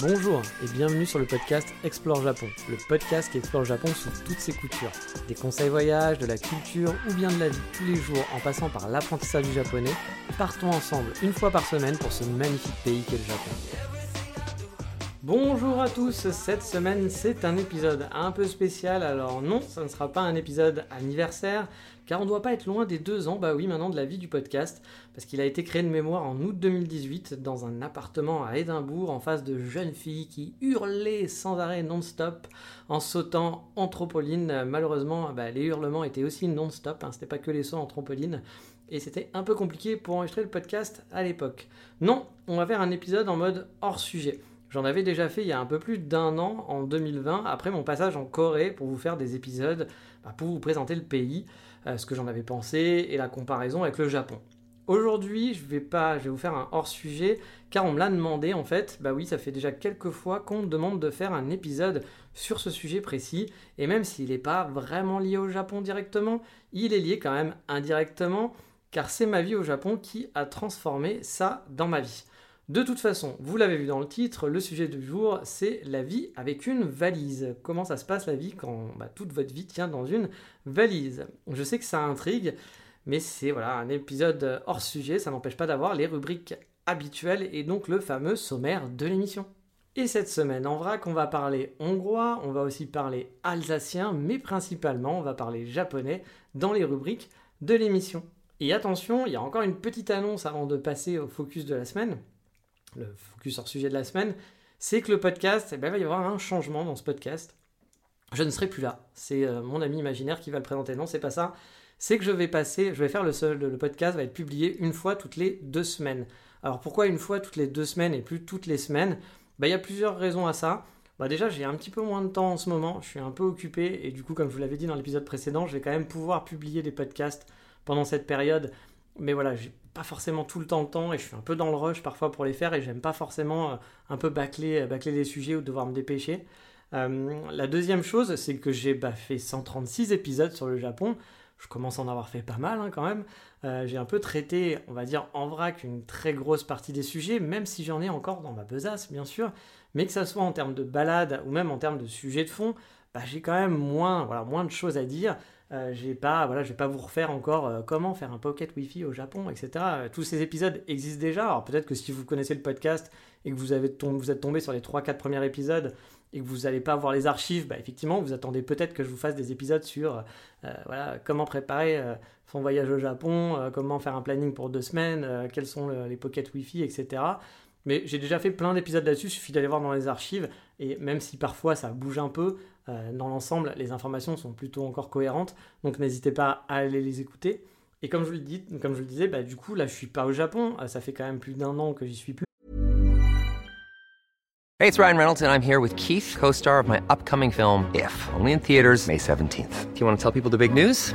Bonjour et bienvenue sur le podcast Explore Japon, le podcast qui explore Japon sous toutes ses coutures. Des conseils voyage, de la culture ou bien de la vie tous les jours en passant par l'apprentissage du japonais, partons ensemble une fois par semaine pour ce magnifique pays qu'est le Japon. Bonjour à tous, cette semaine c'est un épisode un peu spécial, alors non, ça ne sera pas un épisode anniversaire, car on ne doit pas être loin des deux ans, bah oui maintenant de la vie du podcast, parce qu'il a été créé de mémoire en août 2018 dans un appartement à Édimbourg en face de jeunes filles qui hurlaient sans arrêt non-stop en sautant en trampoline. Malheureusement, bah, les hurlements étaient aussi non-stop, hein, c'était pas que les sauts en trampoline et c'était un peu compliqué pour enregistrer le podcast à l'époque. Non, on va faire un épisode en mode hors sujet. J'en avais déjà fait il y a un peu plus d'un an, en 2020, après mon passage en Corée, pour vous faire des épisodes, bah, pour vous présenter le pays, ce que j'en avais pensé et la comparaison avec le Japon. Aujourd'hui, je vais pas, je vais vous faire un hors sujet, car on me l'a demandé en fait. Bah oui, ça fait déjà quelques fois qu'on me demande de faire un épisode sur ce sujet précis, et même s'il n'est pas vraiment lié au Japon directement, il est lié quand même indirectement, car c'est ma vie au Japon qui a transformé ça dans ma vie. De toute façon, vous l'avez vu dans le titre, le sujet du jour, c'est la vie avec une valise. Comment ça se passe la vie quand bah, toute votre vie tient dans une valise? Je sais que ça intrigue, mais c'est voilà un épisode hors sujet, ça n'empêche pas d'avoir les rubriques habituelles et donc le fameux sommaire de l'émission. Et cette semaine en vrac, on va parler hongrois, on va aussi parler alsacien, mais principalement on va parler japonais dans les rubriques de l'émission. Et attention, il y a encore une petite annonce avant de passer au focus de la semaine le focus hors sujet de la semaine, c'est que le podcast, eh ben, il va y avoir un changement dans ce podcast. Je ne serai plus là. C'est euh, mon ami imaginaire qui va le présenter. Non, c'est pas ça. C'est que je vais passer, je vais faire le seul, le podcast va être publié une fois toutes les deux semaines. Alors pourquoi une fois toutes les deux semaines et plus toutes les semaines? Ben, Il y a plusieurs raisons à ça. Bah déjà, j'ai un petit peu moins de temps en ce moment, je suis un peu occupé et du coup, comme je vous l'avais dit dans l'épisode précédent, je vais quand même pouvoir publier des podcasts pendant cette période. Mais voilà, j'ai pas forcément tout le temps le temps et je suis un peu dans le rush parfois pour les faire et j'aime pas forcément euh, un peu bâcler, bâcler les sujets ou devoir me dépêcher. Euh, la deuxième chose, c'est que j'ai bah, fait 136 épisodes sur le Japon. Je commence à en avoir fait pas mal hein, quand même. Euh, j'ai un peu traité, on va dire en vrac, une très grosse partie des sujets, même si j'en ai encore dans ma besace, bien sûr. Mais que ça soit en termes de balade ou même en termes de sujets de fond, bah, j'ai quand même moins, voilà, moins de choses à dire. Euh, j'ai je vais pas vous refaire encore euh, comment faire un pocket Wi-Fi au Japon, etc. Euh, tous ces épisodes existent déjà. Alors peut-être que si vous connaissez le podcast et que vous, avez êtes tombé sur les 3-4 premiers épisodes et que vous n'allez pas voir les archives, bah, effectivement, vous attendez peut-être que je vous fasse des épisodes sur comment préparer son voyage au Japon, comment faire un planning pour deux semaines, quels sont les pocket Wi-Fi, etc. Mais j'ai déjà fait plein d'épisodes là-dessus, il suffit d'aller voir dans les archives, et même si parfois ça bouge un peu, dans l'ensemble, les informations sont plutôt encore cohérentes, donc n'hésitez pas à aller les écouter. Et comme je vous le, dis, comme je le disais, bah, du coup, là, je suis pas au Japon, euh, ça fait quand même plus d'un an que j'y suis plus. Hey, it's Ryan Reynolds, and I'm here with Keith, co-star of my upcoming film, If, only in theaters May 17th. Do you want to tell people the big news?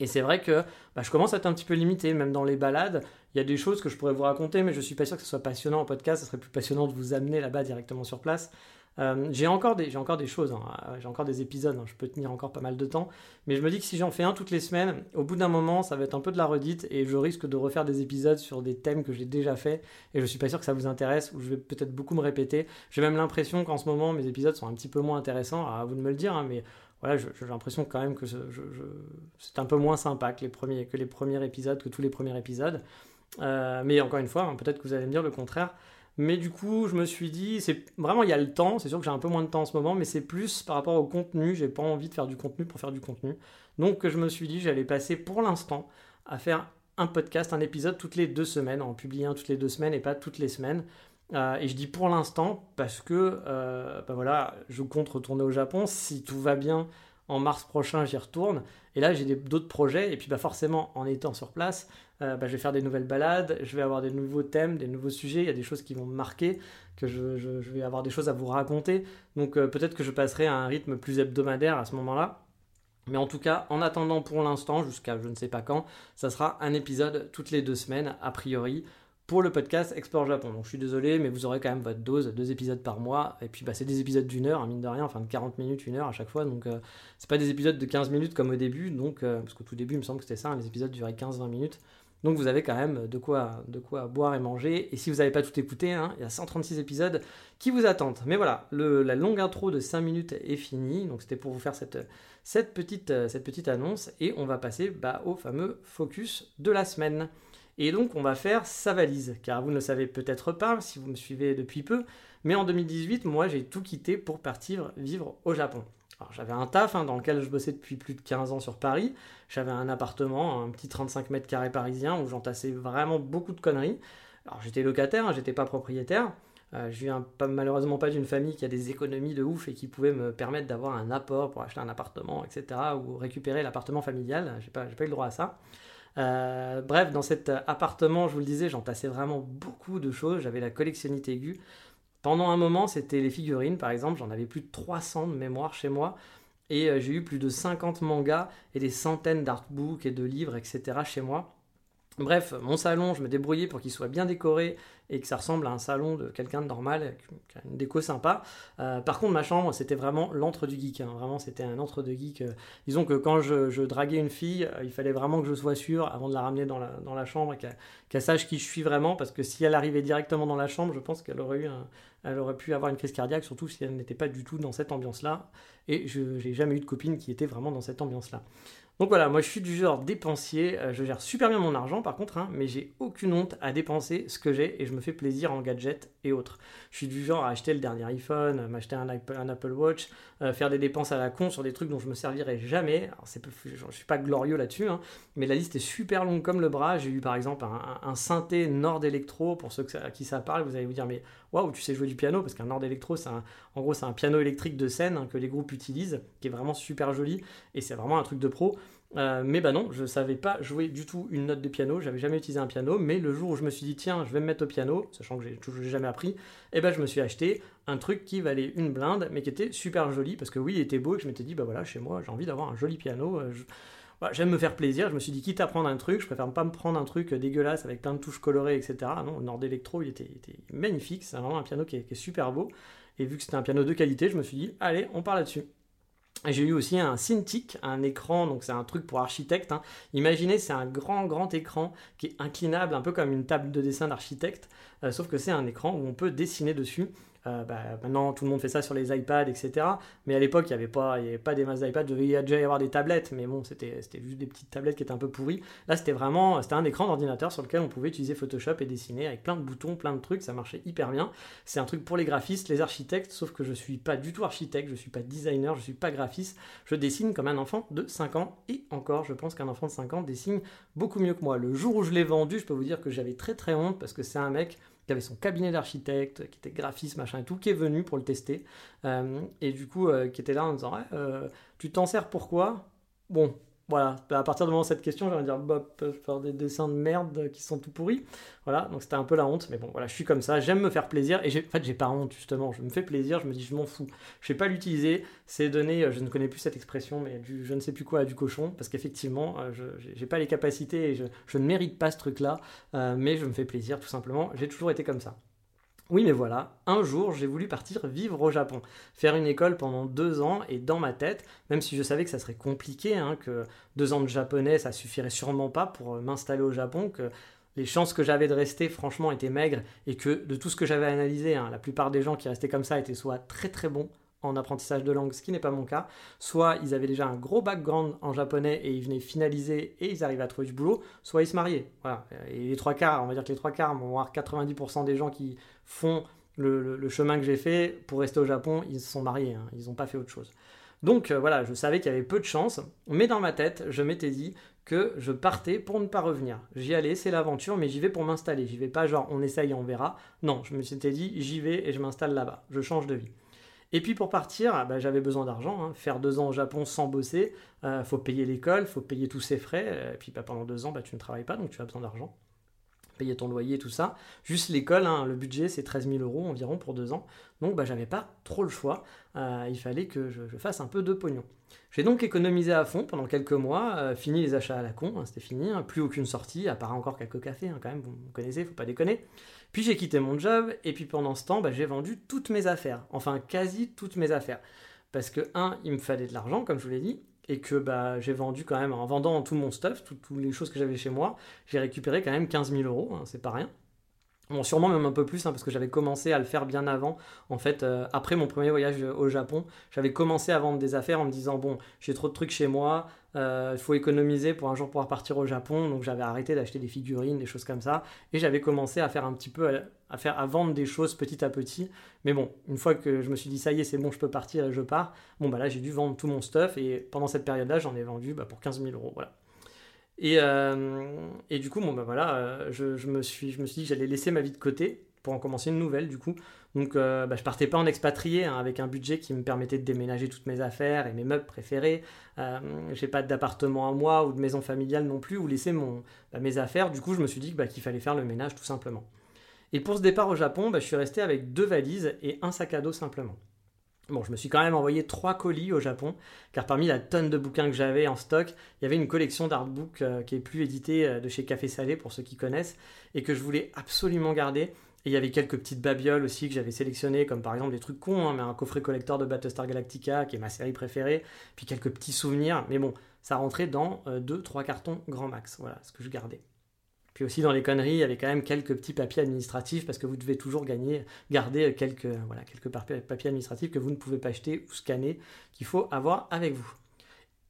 Et c'est vrai que bah, je commence à être un petit peu limité, même dans les balades. Il y a des choses que je pourrais vous raconter, mais je suis pas sûr que ce soit passionnant en podcast. Ce serait plus passionnant de vous amener là-bas directement sur place. Euh, j'ai encore des, encore des choses, hein. j'ai encore des épisodes, hein. je peux tenir encore pas mal de temps, mais je me dis que si j'en fais un toutes les semaines, au bout d'un moment, ça va être un peu de la redite et je risque de refaire des épisodes sur des thèmes que j'ai déjà fait et je suis pas sûr que ça vous intéresse ou je vais peut-être beaucoup me répéter. J'ai même l'impression qu'en ce moment, mes épisodes sont un petit peu moins intéressants, à vous de me le dire, hein, mais voilà, j'ai l'impression quand même que c'est un peu moins sympa que les, premiers, que les premiers épisodes, que tous les premiers épisodes. Euh, mais encore une fois, hein, peut-être que vous allez me dire le contraire. Mais du coup, je me suis dit, c'est vraiment il y a le temps. C'est sûr que j'ai un peu moins de temps en ce moment, mais c'est plus par rapport au contenu. J'ai pas envie de faire du contenu pour faire du contenu. Donc, je me suis dit, j'allais passer pour l'instant à faire un podcast, un épisode toutes les deux semaines, en publier un toutes les deux semaines et pas toutes les semaines. Euh, et je dis pour l'instant parce que euh, bah voilà, je compte retourner au Japon si tout va bien en mars prochain, j'y retourne. Et là, j'ai d'autres projets. Et puis, bah, forcément, en étant sur place, bah, je vais faire des nouvelles balades, je vais avoir des nouveaux thèmes, des nouveaux sujets. Il y a des choses qui vont me marquer, que je, vais avoir des choses à vous raconter. Donc, peut-être que je passerai à un rythme plus hebdomadaire à ce moment-là. Mais en tout cas, en attendant pour l'instant, jusqu'à je ne sais pas quand, ça sera un épisode toutes les deux semaines, a priori, pour le podcast Explore Japon. Donc je suis désolé, mais vous aurez quand même votre dose, deux épisodes par mois. Et puis bah, c'est des épisodes d'une heure, hein, mine de rien, enfin de 40 minutes, une heure à chaque fois. Donc euh, c'est pas des épisodes de 15 minutes comme au début, donc, euh, parce qu'au tout début, il me semble que c'était ça, hein, les épisodes duraient 15-20 minutes. Donc vous avez quand même de quoi, de quoi boire et manger. Et si vous n'avez pas tout écouté, hein, il y a 136 épisodes qui vous attendent. Mais voilà, la longue intro de 5 minutes est finie. Donc c'était pour vous faire cette, petite, cette petite annonce. Et on va passer bah, au fameux focus de la semaine. Et donc on va faire sa valise. Car vous ne le savez peut-être pas si vous me suivez depuis peu. Mais en 2018, moi j'ai tout quitté pour partir vivre au Japon j'avais un taf hein, dans lequel je bossais depuis plus de 15 ans sur Paris. J'avais un appartement, un petit 35 mètres carrés parisien où j'entassais vraiment beaucoup de conneries. Alors j'étais locataire, hein, j'étais pas propriétaire. Euh, je viens malheureusement pas d'une famille qui a des économies de ouf et qui pouvait me permettre d'avoir un apport pour acheter un appartement, etc. ou récupérer l'appartement familial. J'ai pas, pas eu le droit à ça. Euh, bref, dans cet appartement, je vous le disais, j'entassais vraiment beaucoup de choses. J'avais la collectionnite aiguë. Pendant un moment, c'était les figurines, par exemple, j'en avais plus de 300 de mémoire chez moi. Et euh, j'ai eu plus de 50 mangas et des centaines d'artbooks et de livres, etc. chez moi. Bref, mon salon, je me débrouillais pour qu'il soit bien décoré et que ça ressemble à un salon de quelqu'un de normal, qui une déco sympa. Euh, par contre, ma chambre, c'était vraiment l'antre du geek. Hein. Vraiment, c'était un antre de geek. Euh. disons que quand je, draguais une fille, euh, il fallait vraiment que je sois sûr, avant de la ramener dans la, dans la chambre, et qu'elle sache qui je suis vraiment, parce que si elle arrivait directement dans la chambre, je pense qu'elle aurait, eu elle aurait pu avoir une crise cardiaque, surtout si elle n'était pas du tout dans cette ambiance-là. Et je n'ai jamais eu de copine qui était vraiment dans cette ambiance-là. Donc voilà, moi je suis du genre dépensier, euh, je gère super bien mon argent par contre, hein, mais j'ai aucune honte à dépenser ce que j'ai et je me fais plaisir en gadgets et autres. Je suis du genre à acheter le dernier iPhone, m'acheter un, Apple Watch, euh, faire des dépenses à la con sur des trucs dont je me servirai jamais. Alors c'est, je suis pas glorieux là-dessus, hein, mais la liste est super longue comme le bras. J'ai eu par exemple un, synthé Nord Electro, pour ceux à qui ça parle, vous allez vous dire mais waouh, tu sais jouer du piano, parce qu'un Nord Electro, c'est en gros c'est un piano électrique de scène hein, que les groupes utilisent, qui est vraiment super joli et c'est vraiment un truc de pro. Euh, mais bah non, je savais pas jouer du tout une note de piano, j'avais jamais utilisé un piano, mais le jour où je me suis dit tiens, je vais me mettre au piano, sachant que j'ai toujours jamais appris, et eh ben je me suis acheté un truc qui valait une blinde, mais qui était super joli, parce que oui, il était beau, et je m'étais dit bah voilà, chez moi, j'ai envie d'avoir un joli piano. Euh, j'aime me faire plaisir, je me suis dit quitte à prendre un truc, je préfère pas me prendre un truc dégueulasse avec plein de touches colorées, etc. Non, Nord Electro, il était, magnifique, c'est vraiment un piano qui est super beau, et vu que c'était un piano de qualité, je me suis dit allez, on part là-dessus. J'ai eu aussi un Cintiq, un écran, donc c'est un truc pour architecte. Hein. Imaginez, c'est un grand, grand écran qui est inclinable, un peu comme une table de dessin d'architecte, euh, sauf que c'est un écran où on peut dessiner dessus. Euh, bah, maintenant, tout le monde fait ça sur les iPads, etc. Mais à l'époque, il n'y avait, pas, avait pas des masses d'iPad. Il devait déjà y avoir des tablettes, mais bon, c'était juste des petites tablettes qui étaient un peu pourries. Là, c'était vraiment c'était un écran d'ordinateur sur lequel on pouvait utiliser Photoshop et dessiner avec plein de boutons, plein de trucs. Ça marchait hyper bien. C'est un truc pour les graphistes, les architectes, sauf que je ne suis pas du tout architecte, je ne suis pas designer, je ne suis pas graphiste. Je dessine comme un enfant de 5 ans. Et encore, je pense qu'un enfant de 5 ans dessine beaucoup mieux que moi. Le jour où je l'ai vendu, je peux vous dire que j'avais très très honte parce que c'est un mec qui avait son cabinet d'architecte, qui était graphiste, machin et tout, qui est venu pour le tester. Euh, et du coup, euh, qui était là en disant euh, Tu t'en sers pourquoi? Bon, voilà, à partir du moment où cette question, j'allais dire, bah, faire des dessins de merde qui sont tout pourris. Voilà, donc c'était un peu la honte, mais bon, voilà, je suis comme ça, j'aime me faire plaisir, et en fait, j'ai pas honte, justement, je me fais plaisir, je me dis, je m'en fous. Je vais pas l'utiliser, c'est donner, euh, je ne connais plus cette expression, mais du, je ne sais plus quoi à du cochon, parce qu'effectivement, euh, je j'ai pas les capacités et je, je, ne mérite pas ce truc-là, euh, mais je me fais plaisir, tout simplement, j'ai toujours été comme ça. Oui, mais voilà, un jour, j'ai voulu partir vivre au Japon, faire une école pendant deux ans, et dans ma tête, même si je savais que ça serait compliqué, hein, que deux ans de japonais, ça suffirait sûrement pas pour euh, m'installer au Japon, que les chances que j'avais de rester, franchement, étaient maigres, et que de tout ce que j'avais analysé, hein, la plupart des gens qui restaient comme ça étaient soit très très bons, en apprentissage de langue, ce qui n'est pas mon cas. Soit ils avaient déjà un gros background en japonais et ils venaient finaliser et ils arrivaient à trouver du boulot, soit ils se mariaient. Et les trois quarts, on va dire que les trois quarts, voire 90% des gens qui font le, chemin que j'ai fait pour rester au Japon, ils se sont mariés, hein. ils n'ont pas fait autre chose. Donc euh, voilà, je savais qu'il y avait peu de chance, mais dans ma tête, je m'étais dit que je partais pour ne pas revenir. J'y allais, c'est l'aventure, mais j'y vais pour m'installer. J'y vais pas genre on essaye et on verra. Non, je me suis dit j'y vais et je m'installe là-bas. Je change de vie. Et puis pour partir, bah, j'avais besoin d'argent. Hein. Faire deux ans au Japon sans bosser, il faut payer l'école, faut payer tous ses frais. Et puis bah, pendant deux ans, bah, tu ne travailles pas, donc tu as besoin d'argent payer ton loyer, tout ça. Juste l'école, hein, le budget, c'est 13 000 euros environ pour deux ans. Donc, bah, j'avais pas trop le choix. Euh, il fallait que je, fasse un peu de pognon. J'ai donc économisé à fond pendant quelques mois, euh, fini les achats à la con, hein, c'était fini, plus aucune sortie, à part encore quelques cafés, quand même, vous me connaissez, faut pas déconner. Puis j'ai quitté mon job, et puis pendant ce temps, bah, j'ai vendu toutes mes affaires, enfin quasi toutes mes affaires. Parce que, un, il me fallait de l'argent, comme je vous l'ai dit, et que bah, j'ai vendu quand même, en vendant tout mon stuff, toutes les choses que j'avais chez moi, j'ai récupéré quand même 15 000 euros, hein, c'est pas rien. Bon, sûrement même un peu plus, hein, parce que j'avais commencé à le faire bien avant. En fait, euh, après mon premier voyage au Japon, j'avais commencé à vendre des affaires en me disant, bon, j'ai trop de trucs chez moi, il faut économiser pour un jour pouvoir partir au Japon. Donc j'avais arrêté d'acheter des figurines, des choses comme ça. Et j'avais commencé à faire un petit peu, à, faire, à vendre des choses petit à petit. Mais bon, une fois que je me suis dit, ça y est, c'est bon, je peux partir et je pars, bon, bah là, j'ai dû vendre tout mon stuff. Et pendant cette période-là, j'en ai vendu bah, pour 15 000 euros. Voilà. Et, euh, et, du coup, bon, bah voilà, euh, je, je, me suis, je me suis dit que j'allais laisser ma vie de côté pour en commencer une nouvelle du coup. Donc euh, bah, je partais pas en expatrié hein, avec un budget qui me permettait de déménager toutes mes affaires et mes meubles préférés. Euh, j'ai pas d'appartement à moi ou de maison familiale non plus où laisser bah, mes affaires. Du coup je me suis dit bah, qu'il fallait faire le ménage tout simplement. Et pour ce départ au Japon, je suis resté avec deux valises et un sac à dos simplement. Bon, je me suis quand même envoyé trois colis au Japon, car parmi la tonne de bouquins que j'avais en stock, il y avait une collection d'artbooks euh, qui est plus éditée euh, de chez Café Salé, pour ceux qui connaissent, et que je voulais absolument garder. Et il y avait quelques petites babioles aussi que j'avais sélectionnées, comme par exemple des trucs cons, hein, mais un coffret collector de Battlestar Galactica, qui est ma série préférée, puis quelques petits souvenirs. Mais bon, ça rentrait dans 2-3 euh, cartons grand max. Voilà ce que je gardais. Puis aussi dans les conneries, il y avait quand même quelques petits papiers administratifs parce que vous devez toujours garder quelques, voilà, quelques papiers administratifs que vous ne pouvez pas acheter ou scanner, qu'il faut avoir avec vous.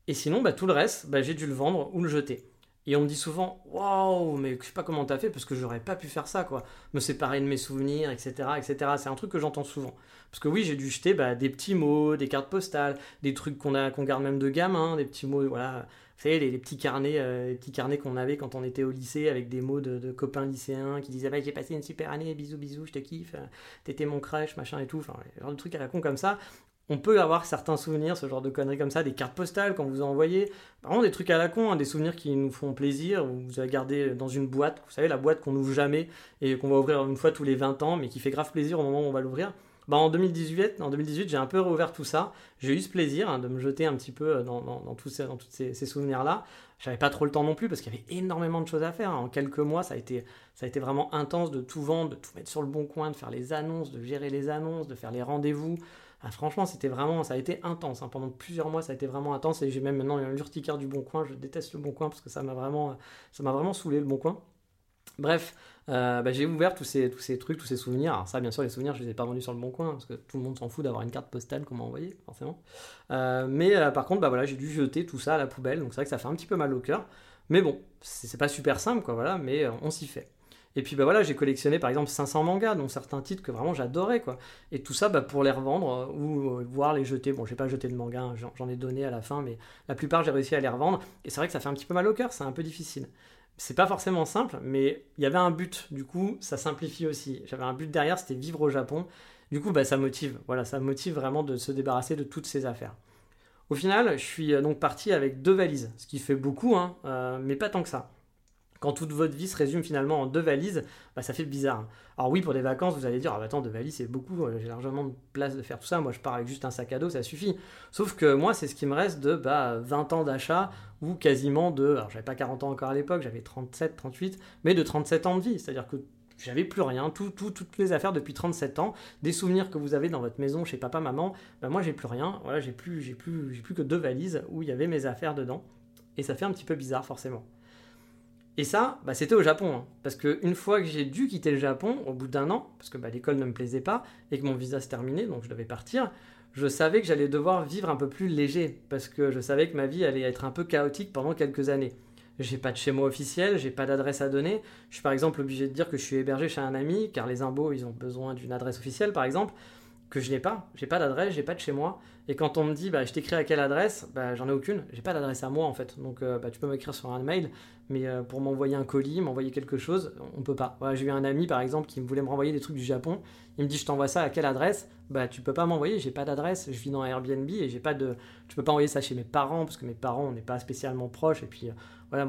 Et sinon, bah, tout le reste, bah, j'ai dû le vendre ou le jeter. Et on me dit souvent, waouh, mais je sais pas comment t'as fait parce que j'aurais pas pu faire ça, quoi. Me séparer de mes souvenirs, etc., etc. C'est un truc que j'entends souvent. Parce que oui, j'ai dû jeter bah, des petits mots, des cartes postales, des trucs qu'on a, garde même de gamin, des petits mots, voilà. Vous savez, les, petits carnets, euh, petits carnets qu'on avait quand on était au lycée avec des mots de, copains lycéens qui disaient, bah, j'ai passé une super année, bisous, bisous, je te kiffe, euh, t'étais mon crush, machin et tout. Enfin, genre de trucs à la con comme ça on peut avoir certains souvenirs, ce genre de conneries comme ça, des cartes postales qu'on vous a envoyées, vraiment des trucs à la con, hein, des souvenirs qui nous font plaisir, vous avez gardé dans une boîte, vous savez, la boîte qu'on n'ouvre jamais et qu'on va ouvrir une fois tous les 20 ans, mais qui fait grave plaisir au moment où on va l'ouvrir. Bah, en 2018, en 2018 j'ai un peu réouvert tout ça. J'ai eu ce plaisir hein, de me jeter un petit peu dans, dans, tous ces, souvenirs-là. J'avais pas trop le temps non plus parce qu'il y avait énormément de choses à faire. En quelques mois, ça ça a été vraiment intense de tout vendre, de tout mettre sur le bon coin, de faire les annonces, de gérer les annonces, de faire les rendez-vous. Ah, franchement, c'était vraiment, ça a été intense. Hein. Pendant plusieurs mois, ça a été vraiment intense. Et j'ai même maintenant l'urticaire du Bon Coin. Je déteste le Bon Coin parce que ça m'a vraiment, ça saoulé le Bon Coin. Bref, euh, bah, j'ai ouvert tous ces, tous ces trucs, tous ces souvenirs. Alors ça, bien sûr, les souvenirs, je les ai pas vendus sur le bon coin, parce que tout le monde s'en fout d'avoir une carte postale qu'on m'a envoyée, forcément. Euh, mais euh, par contre, bah, voilà, j'ai dû jeter tout ça à la poubelle, donc c'est vrai que ça fait un petit peu mal au cœur. Mais bon, c'est pas super simple, quoi, voilà, mais on s'y fait. Et puis bah voilà, j'ai collectionné par exemple 500 mangas, dont certains titres que vraiment j'adorais quoi. Et tout ça bah, pour les revendre euh, ou euh, voir les jeter. Bon, j'ai pas jeté de mangas, hein, j'en ai donné à la fin, mais la plupart j'ai réussi à les revendre. Et c'est vrai que ça fait un petit peu mal au cœur, c'est un peu difficile. C'est pas forcément simple, mais il y avait un but. Du coup, ça simplifie aussi. J'avais un but derrière, c'était vivre au Japon. Du coup, bah, ça motive. Voilà, ça motive vraiment de se débarrasser de toutes ces affaires. Au final, je suis euh, donc parti avec deux valises, ce qui fait beaucoup, hein, mais pas tant que ça quand toute votre vie se résume finalement en deux valises, bah, ça fait bizarre. Alors oui, pour des vacances, vous allez dire, ah bah attends, deux valises, c'est beaucoup, euh, j'ai largement de place de faire tout ça, moi je pars avec juste un sac à dos, ça suffit. Sauf que moi, c'est ce qui me reste de bah, 20 ans d'achat, ou quasiment de, alors j'avais pas 40 ans encore à l'époque, j'avais 37, 38, mais de 37 ans de vie, c'est-à-dire que j'avais plus rien, tout, toutes les affaires depuis 37 ans, des souvenirs que vous avez dans votre maison chez papa, maman, bah moi j'ai plus rien, voilà, j'ai plus, j'ai plus, j'ai plus que deux valises où il y avait mes affaires dedans, et ça fait un petit peu bizarre forcément. Et ça, bah, c'était au Japon. Hein. Parce qu'une fois que j'ai dû quitter le Japon, au bout d'un an, parce que bah, l'école ne me plaisait pas et que mon visa se terminait, donc je devais partir, je savais que j'allais devoir vivre un peu plus léger. Parce que je savais que ma vie allait être un peu chaotique pendant quelques années. J'ai pas de chez moi officiel, j'ai pas d'adresse à donner. Je suis par exemple obligé de dire que je suis hébergé chez un ami, car les impôts, ils ont besoin d'une adresse officielle, par exemple. que je n'ai pas. J'ai pas d'adresse, j'ai pas de chez moi. Et quand on me dit, bah, je t'écris à quelle adresse, bah, j'en ai aucune. J'ai pas d'adresse à moi en fait. Donc euh, bah, tu peux m'écrire sur un mail, mais euh, pour m'envoyer un colis, m'envoyer quelque chose, on peut pas. j'ai eu un ami par exemple qui voulait me renvoyer des trucs du Japon. Il me dit, je t'envoie ça à quelle adresse? Bah tu peux pas m'envoyer. J'ai pas d'adresse. Je vis dans Airbnb et j'ai pas de. Tu peux pas envoyer ça chez mes parents parce que mes parents on n'est pas spécialement proches. Et puis euh, voilà,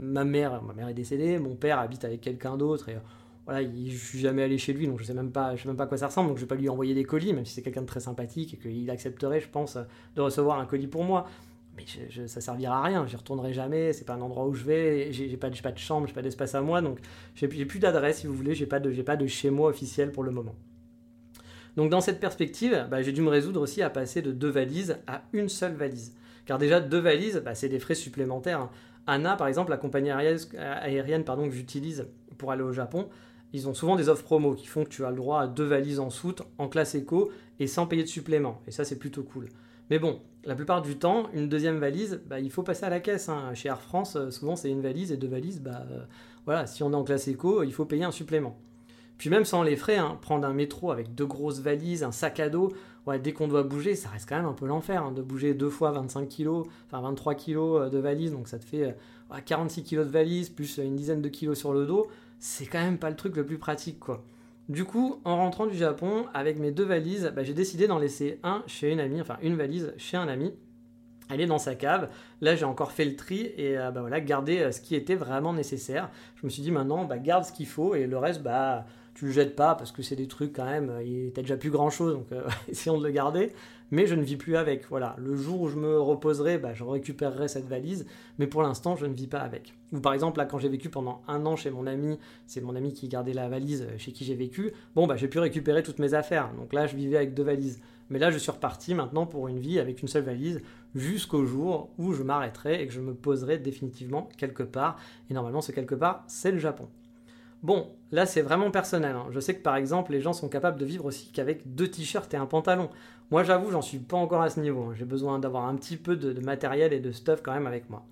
ma mère, ma mère est décédée. Mon père habite avec quelqu'un d'autre et voilà, je suis jamais allé chez lui, donc je sais même pas, je sais même pas à quoi ça ressemble, donc je vais pas lui envoyer des colis, même si c'est quelqu'un de très sympathique et qu'il accepterait, je pense, de recevoir un colis pour moi. Mais ça servira à rien, j'y retournerai jamais, c'est pas un endroit où je vais, j'ai pas, pas de chambre, j'ai pas d'espace à moi, donc j'ai plus d'adresse si vous voulez, j'ai pas de, pas de chez moi officiel pour le moment. Donc dans cette perspective, bah, j'ai dû me résoudre aussi à passer de deux valises à une seule valise. Car déjà deux valises, bah, c'est des frais supplémentaires. Hein. Anna, par exemple, la compagnie aérienne, aérienne pardon, que j'utilise pour aller au Japon, ils ont souvent des offres promo qui font que tu as le droit à deux valises en soute, en classe éco, et sans payer de supplément. Et ça, c'est plutôt cool. Mais bon, la plupart du temps, une deuxième valise, bah, il faut passer à la caisse. Hein. Chez Air France, euh, souvent, c'est une valise et deux valises. Bah, euh, voilà, si on est en classe éco, il faut payer un supplément. Puis même sans les frais, hein, prendre un métro avec deux grosses valises, un sac à dos, dès qu'on doit bouger, ça reste quand même un peu l'enfer hein, de bouger deux fois 25 kg, enfin 23 kg euh, de valise, donc ça te fait 46 kg de valise, plus une dizaine de kilos sur le dos c'est quand même pas le truc le plus pratique. Du coup, en rentrant du Japon, avec mes deux valises, bah, j'ai décidé d'en laisser un chez une amie, enfin une valise chez un ami. Elle est dans sa cave. Là, j'ai encore fait le tri et euh, bah, voilà, gardé euh, ce qui était vraiment nécessaire. Je me suis dit maintenant, bah, garde ce qu'il faut et le reste, bah, tu le jettes pas parce que c'est des trucs quand même, euh, t'as déjà plus grand chose, donc essayons de le garder mais je ne vis plus avec. Voilà, le jour où je me reposerai, bah, je récupérerai cette valise, mais pour l'instant, je ne vis pas avec. Ou par exemple, là, quand j'ai vécu pendant un an chez mon ami, c'est mon ami qui gardait la valise chez qui j'ai vécu, bon, bah, j'ai pu récupérer toutes mes affaires. Donc là, je vivais avec deux valises. Mais là, je suis reparti maintenant pour une vie avec une seule valise jusqu'au jour où je m'arrêterai et que je me poserai définitivement quelque part. Et normalement, ce quelque part, c'est le Japon. Bon, là c'est vraiment personnel. Hein. Je sais que par exemple, les gens sont capables de vivre aussi qu'avec deux t-shirts et un pantalon. Moi j'avoue, j'en suis pas encore à ce niveau. Hein. J'ai besoin d'avoir un petit peu de, matériel et de stuff quand même avec moi.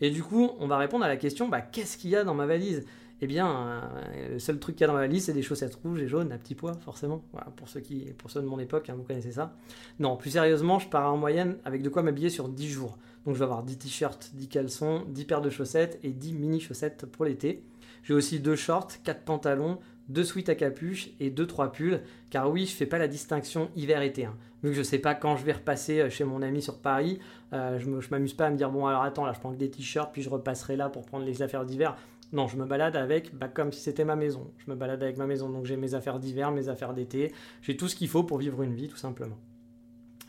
Et du coup, on va répondre à la question, bah, qu'est-ce qu'il y a dans ma valise? Eh bien, euh, le seul truc qu'il y a dans ma valise, c'est des chaussettes rouges et jaunes à petits pois, forcément. Pour, ceux qui, pour ceux de mon époque, hein, vous connaissez ça. Non, plus sérieusement, je pars en moyenne avec de quoi m'habiller sur 10 jours. Donc je vais avoir 10 t-shirts, 10 caleçons, 10 paires de chaussettes et 10 mini chaussettes pour l'été. J'ai aussi deux shorts, quatre pantalons, deux sweats à capuche et deux trois pulls. Car oui, je fais pas la distinction hiver-été. Hein. Vu que je sais pas quand je vais repasser euh, chez mon ami sur Paris, euh, je, m'amuse pas à me dire bon alors attends là je prends que des t-shirts puis je repasserai là pour prendre les affaires d'hiver. Non, je me balade avec bah, comme si c'était ma maison. Je me balade avec ma maison, donc j'ai mes affaires d'hiver, mes affaires d'été. J'ai tout ce qu'il faut pour vivre une vie tout simplement.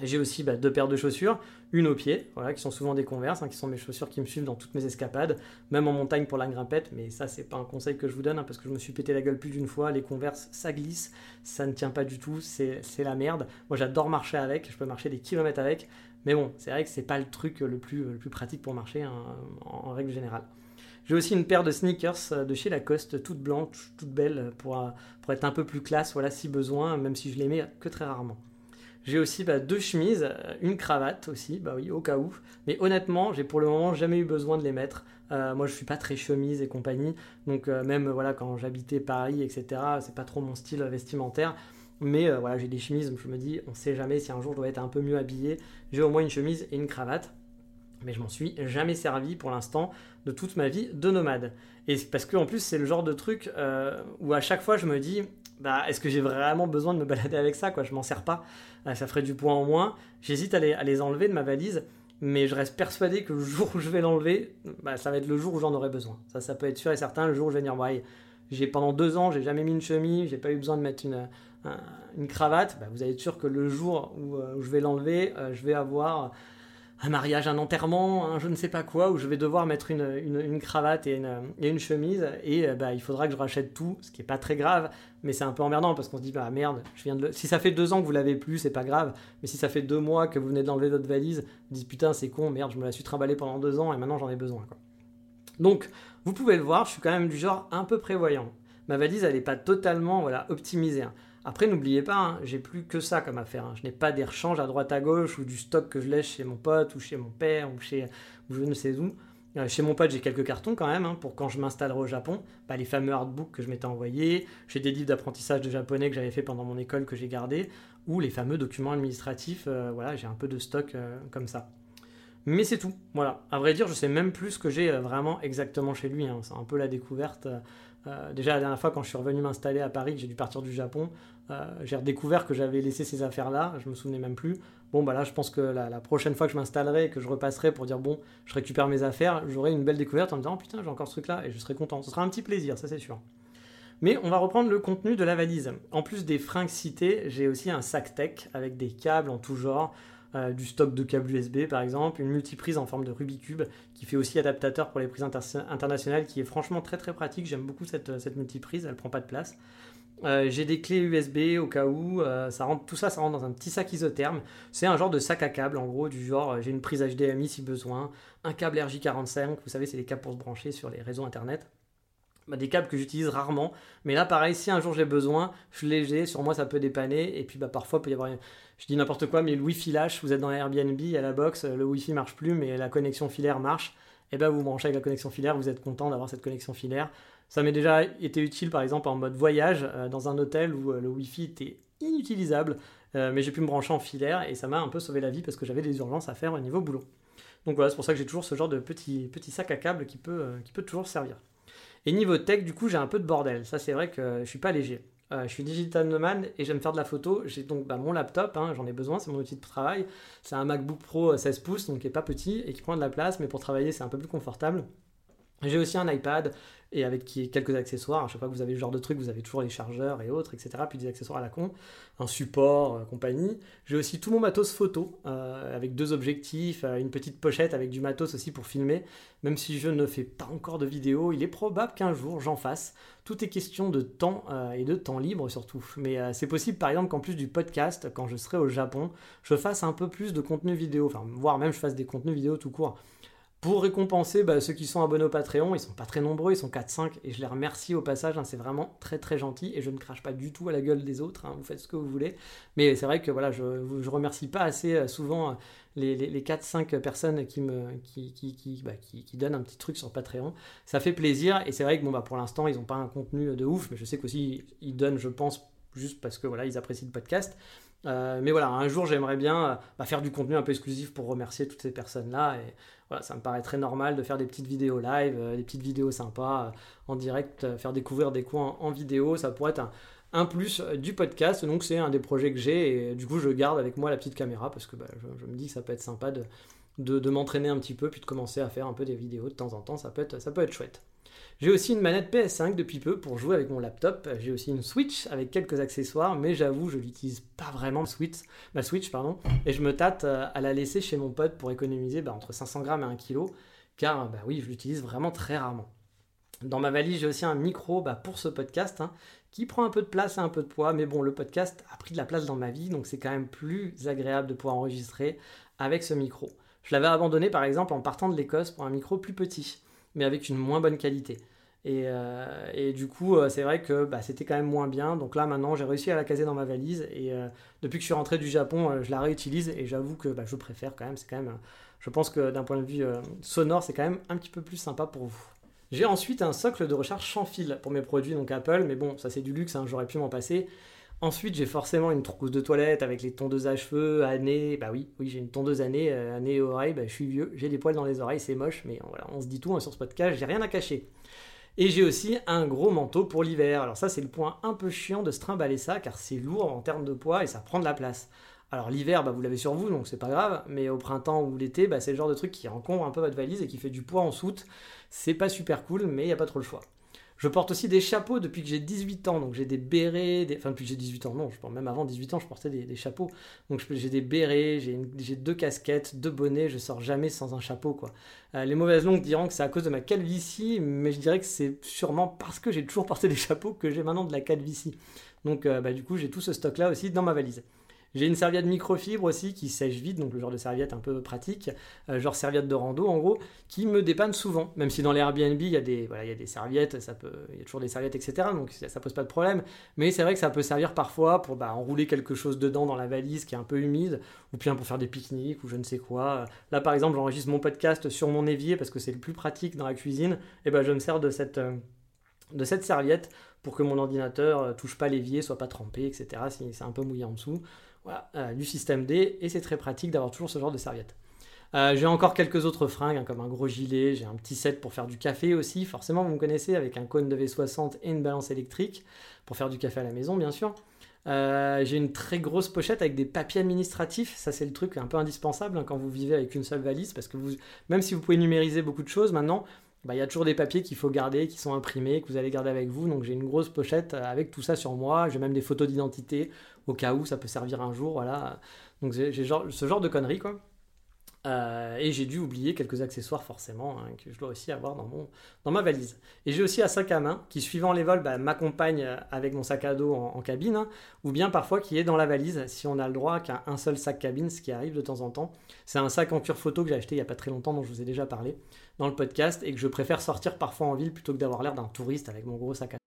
J'ai aussi bah, deux paires de chaussures, une au pied, voilà, qui sont souvent des converses, hein, qui sont mes chaussures qui me suivent dans toutes mes escapades, même en montagne pour la grimpette, mais ça c'est pas un conseil que je vous donne, hein, parce que je me suis pété la gueule plus d'une fois, les converses ça glisse, ça ne tient pas du tout, c'est la merde. Moi j'adore marcher avec, je peux marcher des kilomètres avec, mais bon, c'est vrai que c'est pas le truc le plus, pratique pour marcher hein, en, règle générale. J'ai aussi une paire de sneakers euh, de chez Lacoste, toute blanche, toute belle, pour, euh, pour être un peu plus classe, voilà, si besoin, même si je les mets que très rarement. J'ai aussi bah, deux chemises, euh, une cravate aussi, bah oui, au cas où. Mais honnêtement, j'ai pour le moment jamais eu besoin de les mettre. Euh, moi, je suis pas très chemise et compagnie, donc euh, même voilà quand j'habitais Paris, etc. C'est pas trop mon style vestimentaire. Mais voilà, j'ai des chemises, je me dis, on sait jamais si un jour je dois être un peu mieux habillé. J'ai au moins une chemise et une cravate. Mais je m'en suis jamais servi pour l'instant de toute ma vie de nomade. Et parce qu'en plus, c'est le genre de truc où à chaque fois je me dis, bah, est-ce que j'ai vraiment besoin de me balader avec ça quoi? Je m'en sers pas. Euh, ça ferait du poids en moins. J'hésite à les, enlever de ma valise, mais je reste persuadé que le jour où je vais l'enlever, bah, ça va être le jour où j'en aurai besoin. Ça, ça peut être sûr et certain. Le jour où je vais dire, ouais, j'ai pendant deux ans, j'ai jamais mis une chemise, j'ai pas eu besoin de mettre une, une cravate. Bah, vous allez être sûr que le jour où, euh, je vais l'enlever, euh, je vais avoir un mariage, un enterrement, un je ne sais pas quoi, où je vais devoir mettre une, cravate et une, chemise, et euh, bah, il faudra que je rachète tout, ce qui est pas très grave, mais c'est un peu emmerdant parce qu'on se dit bah merde, je viens de si ça fait deux ans que vous l'avez plus, c'est pas grave, mais si ça fait deux mois que vous venez d'enlever votre valise, vous dites putain c'est con, merde, je me la suis trimballée pendant deux ans et maintenant j'en ai besoin quoi. Donc vous pouvez le voir, je suis quand même du genre un peu prévoyant. Ma valise elle n'est pas totalement voilà optimisée. Après, n'oubliez pas, hein, j'ai plus que ça comme affaire. Hein. Je n'ai pas des rechanges à droite à gauche ou du stock que je laisse chez mon pote ou chez mon père ou chez je ne sais où. Euh, chez mon pote, j'ai quelques cartons quand même hein, pour quand je m'installerai au Japon. Bah, les fameux artbooks que je m'étais envoyés. J'ai des livres d'apprentissage de japonais que j'avais fait pendant mon école que j'ai gardé. Ou les fameux documents administratifs. Euh, voilà, j'ai un peu de stock euh, comme ça. Mais c'est tout. Voilà. À vrai dire, je sais même plus ce que j'ai vraiment exactement chez lui. C'est un peu la découverte. déjà, la dernière fois, quand je suis revenu m'installer à Paris, j'ai dû partir du Japon, j'ai redécouvert que j'avais laissé ces affaires-là. Je me souvenais même plus. Bon, bah là, je pense que la, prochaine fois que je m'installerai que je repasserai pour dire bon, je récupère mes affaires, j'aurai une belle découverte en me disant oh, putain, j'ai encore ce truc-là et je serai content. Ce sera un petit plaisir, ça c'est sûr. Mais on va reprendre le contenu de la valise. En plus des fringues citées, j'ai aussi un sac tech avec des câbles en tout genre, euh, du stock de câbles USB par exemple, une multiprise en forme de Rubik's qui fait aussi adaptateur pour les prises internationales qui est franchement très très pratique. J'aime beaucoup cette, cette multiprise, elle prend pas de place. Euh, j'ai des clés USB au cas où. Euh, ça rentre, tout ça, ça rentre dans un petit sac isotherme. C'est un genre de sac à câble, en gros, du genre euh, j'ai une prise HDMI si besoin, un câble RJ45. Vous savez, c'est les câbles pour se brancher sur les réseaux internet. Bah, des câbles que j'utilise rarement. Mais là, pareil, si un jour j'ai besoin, je suis léger. Sur moi, ça peut dépanner. Et puis, bah, parfois, il peut y avoir. Je dis n'importe quoi, mais le Wi-Fi lâche. Vous êtes dans Airbnb, à la box, le Wi-Fi marche plus, mais la connexion filaire marche. Et ben, vous branchez avec la connexion filaire. Vous êtes content d'avoir cette connexion filaire. Ça m'est déjà été utile par exemple en mode voyage euh, dans un hôtel où euh, le Wi-Fi était inutilisable, euh, mais j'ai pu me brancher en filaire et ça m'a un peu sauvé la vie parce que j'avais des urgences à faire au niveau boulot. Donc voilà, c'est pour ça que j'ai toujours ce genre de petit, petit sac à câble qui peut, qui peut toujours servir. Et niveau tech, du coup, j'ai un peu de bordel. Ça, c'est vrai que je suis pas léger. je suis digital nomade et j'aime faire de la photo. J'ai donc bah, mon laptop, hein, j'en ai besoin, c'est mon outil de travail. C'est un MacBook Pro 16 pouces, donc qui est pas petit et qui prend de la place, mais pour travailler, c'est un peu plus confortable. J'ai aussi un iPad et avec quelques accessoires. À chaque fois que vous avez ce genre de truc, vous avez toujours les chargeurs et autres, etc. Puis des accessoires à la con, un support, euh, compagnie. J'ai aussi tout mon matos photo euh, avec deux objectifs, euh, une petite pochette avec du matos aussi pour filmer. Même si je ne fais pas encore de vidéo, il est probable qu'un jour j'en fasse. Tout est question de temps et de temps libre surtout. Mais c'est possible par exemple qu'en plus du podcast, quand je serai au Japon, je fasse un peu plus de contenu vidéo, enfin voire même je fasse des contenus vidéo tout court pour récompenser bah, ceux qui sont abonnés au Patreon. Ils sont pas très nombreux, ils sont 4-5 et je les remercie au passage. Hein, c'est vraiment très très gentil et je ne crache pas du tout à la gueule des autres. Hein, vous faites ce que vous voulez. Mais c'est vrai que voilà, je ne remercie pas assez euh, souvent euh, les, les, 4-5 personnes qui me qui, qui, qui, bah, qui, qui, donnent un petit truc sur Patreon. Ça fait plaisir et c'est vrai que bon, bah, pour l'instant, ils n'ont pas un contenu de ouf, mais je sais qu'aussi ils donnent, je pense, juste parce que voilà, ils apprécient le podcast. Euh, mais voilà, un jour j'aimerais bien bah, faire du contenu un peu exclusif pour remercier toutes ces personnes-là. Voilà, ça me paraît très normal de faire des petites vidéos live, euh, des petites vidéos sympas euh, en direct, euh, faire découvrir des coins en, vidéo. Ça pourrait être un, plus du podcast. Donc c'est un des projets que j'ai et du coup je garde avec moi la petite caméra parce que bah, je, me dis que ça peut être sympa de, m'entraîner un petit peu puis de commencer à faire un peu des vidéos de temps en temps. Ça peut être chouette. J'ai aussi une manette PS5 depuis peu pour jouer avec mon laptop. J'ai aussi une Switch avec quelques accessoires, mais j'avoue, je l'utilise pas vraiment Switch, ma Switch, pardon, et je me tâte euh, à la laisser chez mon pote pour économiser bah, entre 500 grammes et 1 kg, car bah oui, je l'utilise vraiment très rarement. Dans ma valise, j'ai aussi un micro bah, pour ce podcast hein, qui prend un peu de place et un peu de poids, mais bon, le podcast a pris de la place dans ma vie, donc c'est quand même plus agréable de pouvoir enregistrer avec ce micro. Je l'avais abandonné par exemple en partant de l'Écosse pour un micro plus petit mais avec une moins bonne qualité. Et, euh, du coup, euh, c'est vrai que bah, c'était quand même moins bien. Donc là, maintenant, j'ai réussi à la caser dans ma valise. Et euh, depuis que je suis rentré du Japon, je la réutilise. Et j'avoue que bah, je préfère quand même. C'est quand même. je pense que d'un point de vue sonore, c'est quand même un petit peu plus sympa pour vous. J'ai ensuite un socle de recharge sans fil pour mes produits, donc Apple. Mais bon, ça c'est du luxe. Hein, j'aurais pu m'en passer. Ensuite, j'ai forcément une trousse de toilette avec les tondeuses à cheveux, années. Bah oui, oui, j'ai une tondeuse année, euh, année oreilles. Bah, je suis vieux, j'ai des poils dans les oreilles, c'est moche, mais voilà, on se dit tout hein, sur ce podcast, j'ai rien à cacher. Et j'ai aussi un gros manteau pour l'hiver. Alors ça, c'est le point un peu chiant de se trimballer ça, car c'est lourd en termes de poids et ça prend de la place. Alors l'hiver, bah, vous l'avez sur vous, donc c'est pas grave, mais au printemps ou l'été, bah, c'est le genre de truc qui encombre un peu votre valise et qui fait du poids en soute. C'est pas super cool, mais il n'y a pas trop le choix. Je porte aussi des chapeaux depuis que j'ai 18 ans, donc j'ai des bérets, enfin depuis que j'ai 18 ans, non, je porte même avant 18 ans, je portais des, chapeaux. Donc j'ai des bérets, j'ai deux casquettes, deux bonnets, je sors jamais sans un chapeau quoi. Euh, les mauvaises langues diront que c'est à cause de ma calvitie, mais je dirais que c'est sûrement parce que j'ai toujours porté des chapeaux que j'ai maintenant de la calvitie. Donc euh, bah, du coup j'ai tout ce stock là aussi dans ma valise. J'ai une serviette microfibre aussi qui sèche vite, donc le genre de serviette un peu pratique, euh, genre serviette de rando en gros, qui me dépanne souvent. Même si dans les Airbnb il y a des, voilà, il y a des serviettes, ça peut, il y a toujours des serviettes, etc. Donc ça, ça pose pas de problème. Mais c'est vrai que ça peut servir parfois pour bah, enrouler quelque chose dedans dans la valise qui est un peu humide, ou bien pour faire des pique-niques ou je ne sais quoi. Là par exemple, j'enregistre mon podcast sur mon évier parce que c'est le plus pratique dans la cuisine. Et ben je me sers de cette euh, de cette serviette pour que mon ordinateur euh, touche pas l'évier, soit pas trempé, etc. Si c'est un peu mouillé en dessous. Euh, du système D, et c'est très pratique d'avoir toujours ce genre de serviette. j'ai encore quelques autres fringues, hein, comme un gros gilet, j'ai un petit set pour faire du café aussi, forcément vous me connaissez, avec un cône de V60 et une balance électrique, pour faire du café à la maison bien sûr. j'ai une très grosse pochette avec des papiers administratifs, ça c'est le truc un peu indispensable hein, quand vous vivez avec une seule valise, parce que vous, même si vous pouvez numériser beaucoup de choses maintenant, bah, il y a toujours des papiers qu'il faut garder, qui sont imprimés, que vous allez garder avec vous. Donc j'ai une grosse pochette avec tout ça sur moi. J'ai même des photos d'identité au cas où ça peut servir un jour. Voilà. Donc j'ai ce genre de conneries quoi. Euh, et j'ai dû oublier quelques accessoires forcément hein, que je dois aussi avoir dans, ma valise. Et j'ai aussi un sac à main qui, suivant les vols, bah, m'accompagne avec mon sac à dos en, cabine, hein, ou bien parfois qui est dans la valise si on a le droit qu'à un seul sac cabine, ce qui arrive de temps en temps. C'est un sac en cuir photo que j'ai acheté il n'y a pas très longtemps, dont je vous ai déjà parlé dans le podcast, et que je préfère sortir parfois en ville plutôt que d'avoir l'air d'un touriste avec mon gros sac à.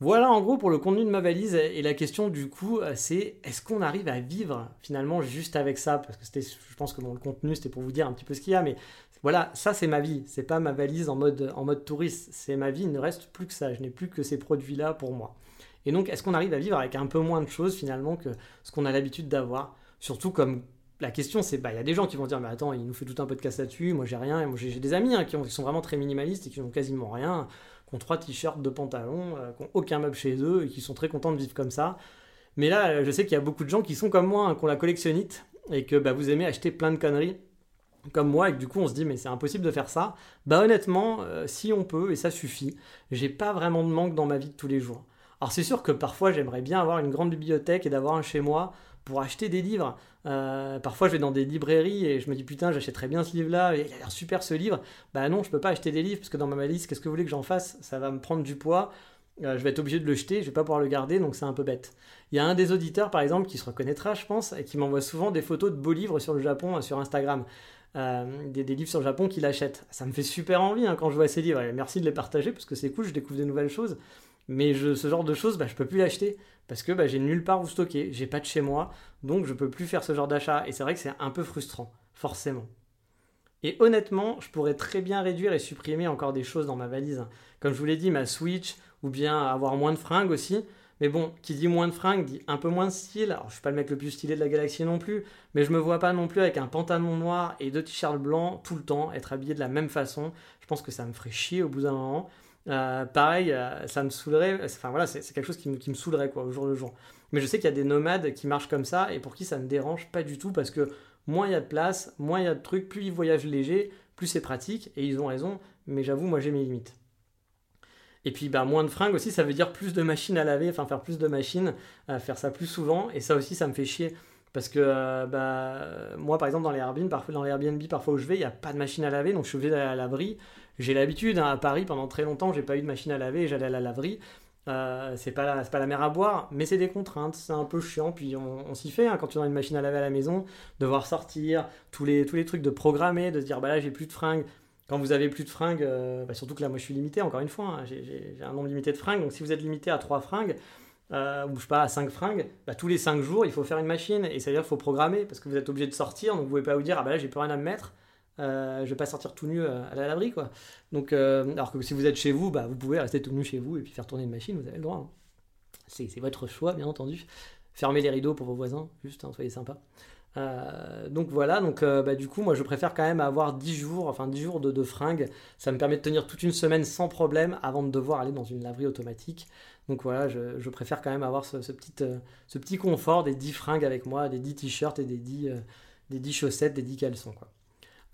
Voilà en gros pour le contenu de ma valise. Et la question du coup, c'est est-ce qu'on arrive à vivre finalement juste avec ça? Parce que c'était, je pense que bon, le contenu c'était pour vous dire un petit peu ce qu'il y a, mais voilà, ça c'est ma vie. C'est pas ma valise en mode, en mode touriste. C'est ma vie. Il ne reste plus que ça. Je n'ai plus que ces produits-là pour moi. Et donc, est-ce qu'on arrive à vivre avec un peu moins de choses finalement que ce qu'on a l'habitude d'avoir? Surtout comme la question, c'est, bah, il y a des gens qui vont dire, mais attends, il nous fait tout un podcast là-dessus, moi j'ai rien, moi j'ai des amis hein, qui, sont vraiment très minimalistes et qui n'ont quasiment rien, qui ont trois t-shirts, deux pantalons, euh, qui n'ont aucun meuble chez eux et qui sont très contents de vivre comme ça. Mais là, je sais qu'il y a beaucoup de gens qui sont comme moi, hein, qui ont la collectionnite et que bah, vous aimez acheter plein de conneries comme moi et que du coup on se dit mais c'est impossible de faire ça. Bah honnêtement, euh, si on peut et ça suffit, j'ai pas vraiment de manque dans ma vie de tous les jours. Alors c'est sûr que parfois j'aimerais bien avoir une grande bibliothèque et d'avoir un chez moi pour acheter des livres. Euh, parfois je vais dans des librairies et je me dis putain j'achèterais bien ce livre là, il a l'air super ce livre. Bah non je peux pas acheter des livres parce que dans ma valise qu'est-ce que vous voulez que j'en fasse? Ça va me prendre du poids. Euh, je vais être obligé de le jeter, je vais pas pouvoir le garder, donc c'est un peu bête. Il y a un des auditeurs, par exemple, qui se reconnaîtra, je pense, et qui m'envoie souvent des photos de beaux livres sur le Japon, euh, sur Instagram. des, livres sur le Japon qu'il achète. Ça me fait super envie hein, quand je vois ces livres. Et merci de les partager parce que c'est cool, je découvre des nouvelles choses. Mais ce genre de choses, bah, je peux plus l'acheter parce que bah, j'ai nulle part où stocker, j'ai pas de chez moi, donc je peux plus faire ce genre d'achat. Et c'est vrai que c'est un peu frustrant, forcément. Et honnêtement, je pourrais très bien réduire et supprimer encore des choses dans ma valise. Comme je vous l'ai dit, ma Switch, ou bien avoir moins de fringues aussi. Mais bon, qui dit moins de fringues dit un peu moins de style. Alors, je suis pas le mec le plus stylé de la galaxie non plus, mais je me vois pas non plus avec un pantalon noir et deux t-shirts blancs tout le temps, être habillé de la même façon. Je pense que ça me ferait chier au bout d'un moment. Euh, pareil, euh, ça me saoulerait. Enfin voilà, c'est quelque chose qui me, qui saoulerait quoi, au jour le jour. Mais je sais qu'il y a des nomades qui marchent comme ça et pour qui ça ne dérange pas du tout parce que moins il y a de place, moins il y a de trucs, plus ils voyagent léger, plus c'est pratique et ils ont raison. Mais j'avoue, moi j'ai mes limites. Et puis bah, moins de fringues aussi, ça veut dire plus de machines à laver, enfin faire plus de machines, euh, faire ça plus souvent. Et ça aussi, ça me fait chier. Parce que bah, moi, par exemple, dans les Airbnb, parfois, dans les Airbnb, parfois où je vais, il n'y a pas de machine à laver, donc je suis obligé d'aller à la laverie. J'ai l'habitude, hein, à Paris, pendant très longtemps, j'ai pas eu de machine à laver, j'allais à la laverie. Euh, c'est pas, la, pas la mer à boire, mais c'est des contraintes, c'est un peu chiant, puis on, s'y fait hein, quand tu as une machine à laver à la maison, devoir sortir, tous les, tous les trucs de programmer, de se dire bah là j'ai plus de fringues, quand vous avez plus de fringues, euh, bah, surtout que là, moi, je suis limité, encore une fois, hein, j'ai un nombre limité de fringues. Donc, si vous êtes limité à 3 fringues, euh, ou je sais pas, à 5 fringues, bah, tous les 5 jours, il faut faire une machine. Et ça veut dire qu'il faut programmer parce que vous êtes obligé de sortir. Donc, vous pouvez pas vous dire, ah bah là, j'ai plus rien à me mettre. Euh, je vais pas sortir tout nu à l'abri, quoi. Donc, alors que si vous êtes chez vous, bah, vous pouvez rester tout nu chez vous et puis faire tourner une machine, vous avez le droit. Hein. C'est votre choix, bien entendu. Fermez les rideaux pour vos voisins, juste, hein, soyez sympa. Euh, donc voilà, donc euh, bah, du coup, moi je préfère quand même avoir 10 jours, enfin 10 jours de, fringues. Ça me permet de tenir toute une semaine sans problème avant de devoir aller dans une laverie automatique. Donc voilà, je, préfère quand même avoir ce, petit, euh, ce petit confort des 10 fringues avec moi, des 10 t-shirts et des 10, des 10 chaussettes, des 10 caleçons. Quoi.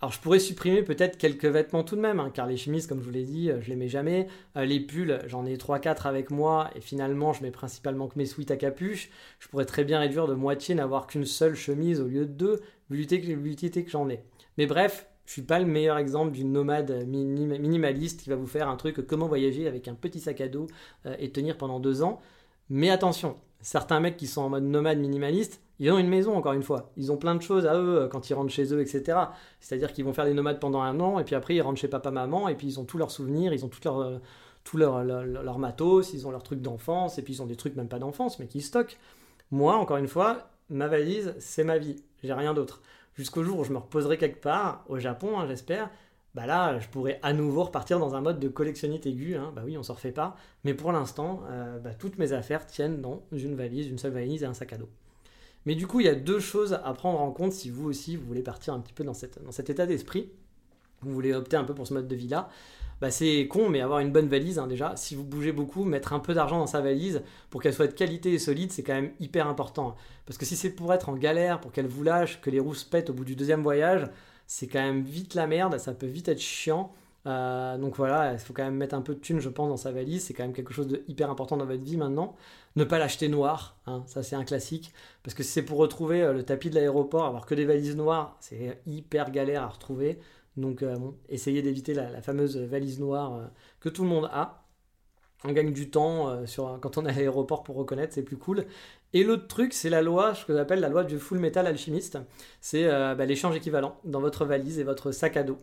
Alors je pourrais supprimer peut-être quelques vêtements tout de même, hein, car les chemises, comme je vous l'ai dit, euh, je les mets jamais. Euh, les pulls, j'en ai 3-4 avec moi, et finalement je mets principalement que mes suites à capuche. Je pourrais très bien réduire de moitié, n'avoir qu'une seule chemise au lieu de deux, vu l'utilité que j'en ai. Mais bref, je suis pas le meilleur exemple d'une nomade minimaliste qui va vous faire un truc comment voyager avec un petit sac à dos euh, et tenir pendant deux ans. Mais attention, certains mecs qui sont en mode nomade minimaliste, ils ont une maison, encore une fois. Ils ont plein de choses à eux euh, quand ils rentrent chez eux, etc. C'est-à-dire qu'ils vont faire des nomades pendant un an, et puis après, ils rentrent chez papa-maman, et puis ils ont tous leurs souvenirs, ils ont tout leur, euh, matos, ils ont leurs trucs d'enfance, et puis ils ont des trucs même pas d'enfance, mais qui stockent. Moi, encore une fois, ma valise, c'est ma vie. J'ai rien d'autre. Jusqu'au jour où je me reposerai quelque part, au Japon, hein, j'espère, bah là, je pourrais à nouveau repartir dans un mode de collectionnite aigu. Hein. Bah oui, on s'en refait pas. Mais pour l'instant, euh, bah, toutes mes affaires tiennent dans une valise, une seule valise et un sac à dos. Mais du coup, il y a deux choses à prendre en compte si vous aussi, vous voulez partir un petit peu dans, cette, dans cet état d'esprit. Vous voulez opter un peu pour ce mode de vie-là. Bah, c'est con, mais avoir une bonne valise, hein, déjà, si vous bougez beaucoup, mettre un peu d'argent dans sa valise pour qu'elle soit de qualité et solide, c'est quand même hyper important. Parce que si c'est pour être en galère, pour qu'elle vous lâche, que les roues se pètent au bout du deuxième voyage, c'est quand même vite la merde, ça peut vite être chiant. Euh, donc voilà, il faut quand même mettre un peu de thunes, je pense, dans sa valise. C'est quand même quelque chose de hyper important dans votre vie maintenant. Ne pas l'acheter noir, hein, ça c'est un classique. Parce que si c'est pour retrouver euh, le tapis de l'aéroport, avoir que des valises noires, c'est hyper galère à retrouver. Donc euh, bon, essayez d'éviter la, fameuse valise noire que tout le monde a. On gagne du temps quand on est à l'aéroport pour reconnaître, c'est plus cool. Et l'autre truc, c'est la loi, ce que j'appelle la loi du full metal alchimiste. C'est bah, l'échange équivalent dans votre valise et votre sac à dos.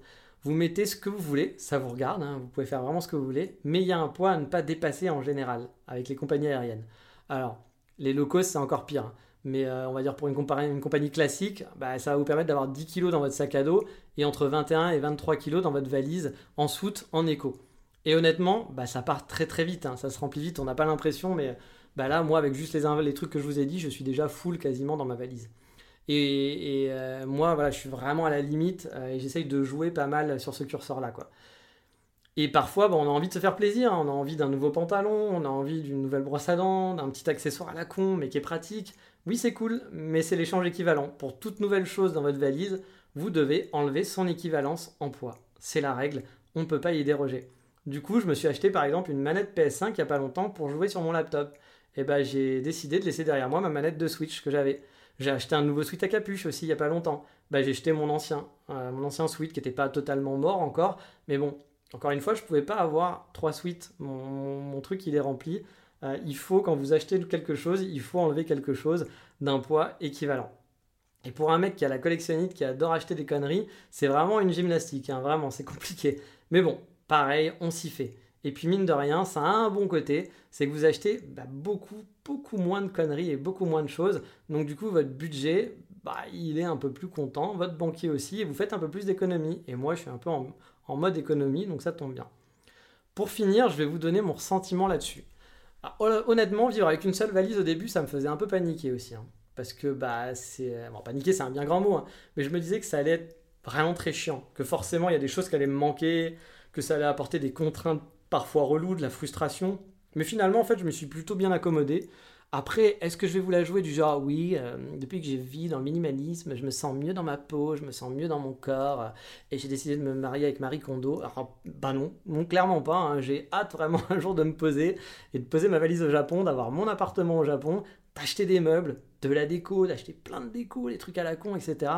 Vous mettez ce que vous voulez, ça vous regarde, hein, vous pouvez faire vraiment ce que vous voulez, mais il y a un poids à ne pas dépasser en général avec les compagnies aériennes. Alors, les low c'est encore pire. Hein. mais euh, on va dire pour une, une compagnie classique, bah, ça va vous permettre d'avoir 10 kg dans votre sac à dos et entre 21 et 23 kg dans votre valise en soute, en écho. Et honnêtement, bah, ça part très très vite, hein. ça se remplit vite, on n'a pas l'impression, mais bah, là, moi, avec juste les, les trucs que je vous ai dit, je suis déjà full quasiment dans ma valise. Et, euh, moi, voilà, je suis vraiment à la limite euh, et j'essaye de jouer pas mal sur ce curseur-là. Et parfois, on a envie de se faire plaisir, hein. on a envie d'un nouveau pantalon, on a envie d'une nouvelle brosse à dents, d'un petit accessoire à la con, mais qui est pratique. Oui, c'est cool, mais c'est l'échange équivalent. Pour toute nouvelle chose dans votre valise, vous devez enlever son équivalence en poids. C'est la règle, on ne peut pas y déroger. Du coup, je me suis acheté par exemple une manette PS5 il n'y a pas longtemps pour jouer sur mon laptop. Et ben, j'ai décidé de laisser derrière moi ma manette de Switch que j'avais. J'ai acheté un nouveau suite à capuche aussi il n'y a pas longtemps. Bah, j'ai jeté mon ancien, euh, mon ancien suite qui n'était pas totalement mort encore. Mais bon, encore une fois, je ne pouvais pas avoir trois suites. Mon, truc, il est rempli. Euh, il faut, quand vous achetez quelque chose, il faut enlever quelque chose d'un poids équivalent. Et pour un mec qui a la collectionnite, qui adore acheter des conneries, c'est vraiment une gymnastique. Hein, vraiment, c'est compliqué. Mais bon, pareil, on s'y fait. Et puis mine de rien, ça a un bon côté, c'est que vous achetez bah, beaucoup, beaucoup moins de conneries et beaucoup moins de choses. Donc du coup, votre budget, bah, il est un peu plus content, votre banquier aussi, et vous faites un peu plus d'économie. Et moi, je suis un peu en, mode économie, donc ça tombe bien. Pour finir, je vais vous donner mon ressentiment là-dessus. Honnêtement, vivre avec une seule valise au début, ça me faisait un peu paniquer aussi. Hein. parce que, bah, c'est. Bon, paniquer, c'est un bien grand mot, hein. mais je me disais que ça allait être vraiment très chiant. Que forcément, il y a des choses qui allaient me manquer, que ça allait apporter des contraintes parfois relou, de la frustration. Mais finalement, en fait, je me suis plutôt bien accommodé. Après, est-ce que je vais vous la jouer du genre, oui, euh, depuis que j'ai vis dans le minimalisme, je me sens mieux dans ma peau, je me sens mieux dans mon corps, euh, et j'ai décidé de me marier avec Marie Kondo Alors, bah non, non clairement pas. Hein. J'ai hâte vraiment un jour de me poser et de poser ma valise au Japon, d'avoir mon appartement au Japon, d'acheter des meubles, de la déco, d'acheter plein de déco, les trucs à la con, etc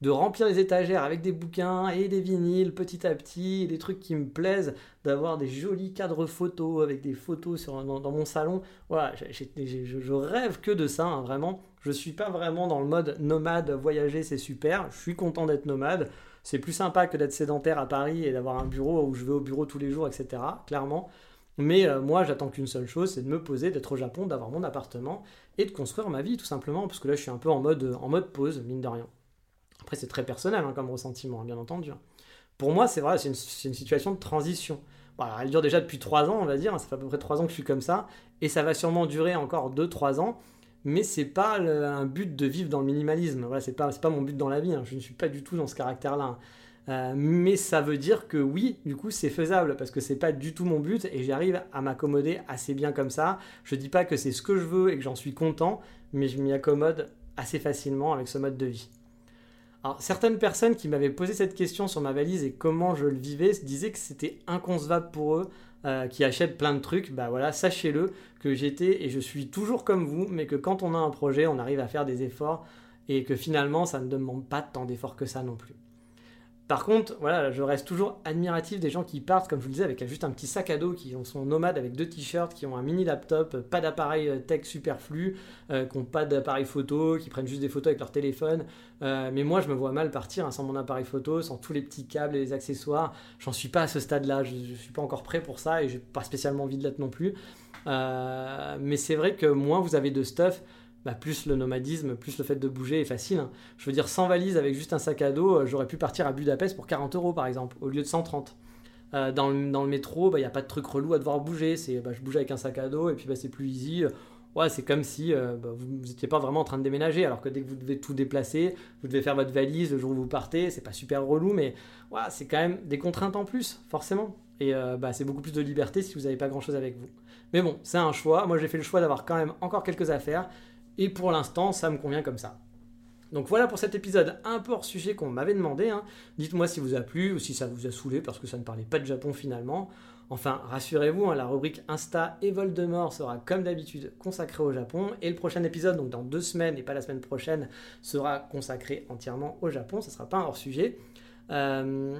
de remplir les étagères avec des bouquins et des vinyles petit à petit, des trucs qui me plaisent, d'avoir des jolis cadres photos avec des photos dans, mon salon. Voilà, je, rêve que de ça, hein, vraiment. Je suis pas vraiment dans le mode nomade, voyager c'est super, je suis content d'être nomade. C'est plus sympa que d'être sédentaire à Paris et d'avoir un bureau où je vais au bureau tous les jours, etc. Clairement. Mais euh, moi, j'attends qu'une seule chose, c'est de me poser, d'être au Japon, d'avoir mon appartement et de construire ma vie, tout simplement, parce que là, je suis un peu en mode, en mode pause, mine de rien. Après, c'est très personnel hein, comme ressentiment, hein, bien entendu. Pour moi, c'est vrai, c'est une, situation de transition. elle dure déjà depuis 3 ans, on va dire. Ça fait à peu près 3 ans que je suis comme ça. Et ça va sûrement durer encore 2-3 ans. Mais c'est pas un but de vivre dans le minimalisme. Voilà, c'est pas, mon but dans la vie. Hein. Je ne suis pas du tout dans ce caractère-là. Euh, mais ça veut dire que oui, du coup, c'est faisable parce que c'est pas du tout mon but et j'arrive à m'accommoder assez bien comme ça. Je dis pas que c'est ce que je veux et que j'en suis content, mais je m'y accommode assez facilement avec ce mode de vie. Alors, certaines personnes qui m'avaient posé cette question sur ma valise et comment je le vivais disaient que c'était inconcevable pour eux, euh, qui achètent plein de trucs. Bah voilà, sachez-le que j'étais et je suis toujours comme vous, mais que quand on a un projet, on arrive à faire des efforts et que finalement, ça ne demande pas tant d'efforts que ça non plus. Par contre, voilà, je reste toujours admiratif des gens qui partent, comme je vous le disais, avec juste un petit sac à dos, qui sont nomades avec deux t-shirts, qui ont un mini laptop, pas d'appareil euh, tech superflu, euh, qui n'ont pas d'appareil photo, qui prennent juste des photos avec leur téléphone. Euh, mais moi, je me vois mal partir hein, sans mon appareil photo, sans tous les petits câbles et les accessoires. J'en suis pas à ce stade-là, je, ne suis pas encore prêt pour ça et j'ai pas spécialement envie de l'être non plus. mais c'est vrai que moins vous avez de stuff, bah, plus le nomadisme, plus le fait de bouger est facile. Hein. Je veux dire, sans valise, avec juste un sac à dos, euh, j'aurais pu partir à Budapest pour 40 euros par exemple, au lieu de 130. Euh, dans, le, métro, il bah, n'y a pas de truc relou à devoir bouger. C'est, bah, je bouge avec un sac à dos et puis bah, c'est plus easy. Ouais, c'est comme si euh, vous n'étiez pas vraiment en train de déménager, alors que dès que vous devez tout déplacer, vous devez faire votre valise le jour où vous partez, c'est pas super relou, mais ouais, c'est quand même des contraintes en plus, forcément. Et c'est beaucoup plus de liberté si vous n'avez pas grand chose avec vous. Mais bon, c'est un choix. Moi, j'ai fait le choix d'avoir quand même encore quelques affaires. Et pour l'instant, ça me convient comme ça. Donc voilà pour cet épisode un peu hors sujet qu'on m'avait demandé. Hein. Dites-moi si vous a plu ou si ça vous a saoulé parce que ça ne parlait pas de Japon finalement. Enfin, rassurez-vous, hein, la rubrique Insta et Voldemort sera comme d'habitude consacrée au Japon. Et le prochain épisode, donc dans deux semaines et pas la semaine prochaine, sera consacré entièrement au Japon. Ce ne sera pas un hors sujet. Euh,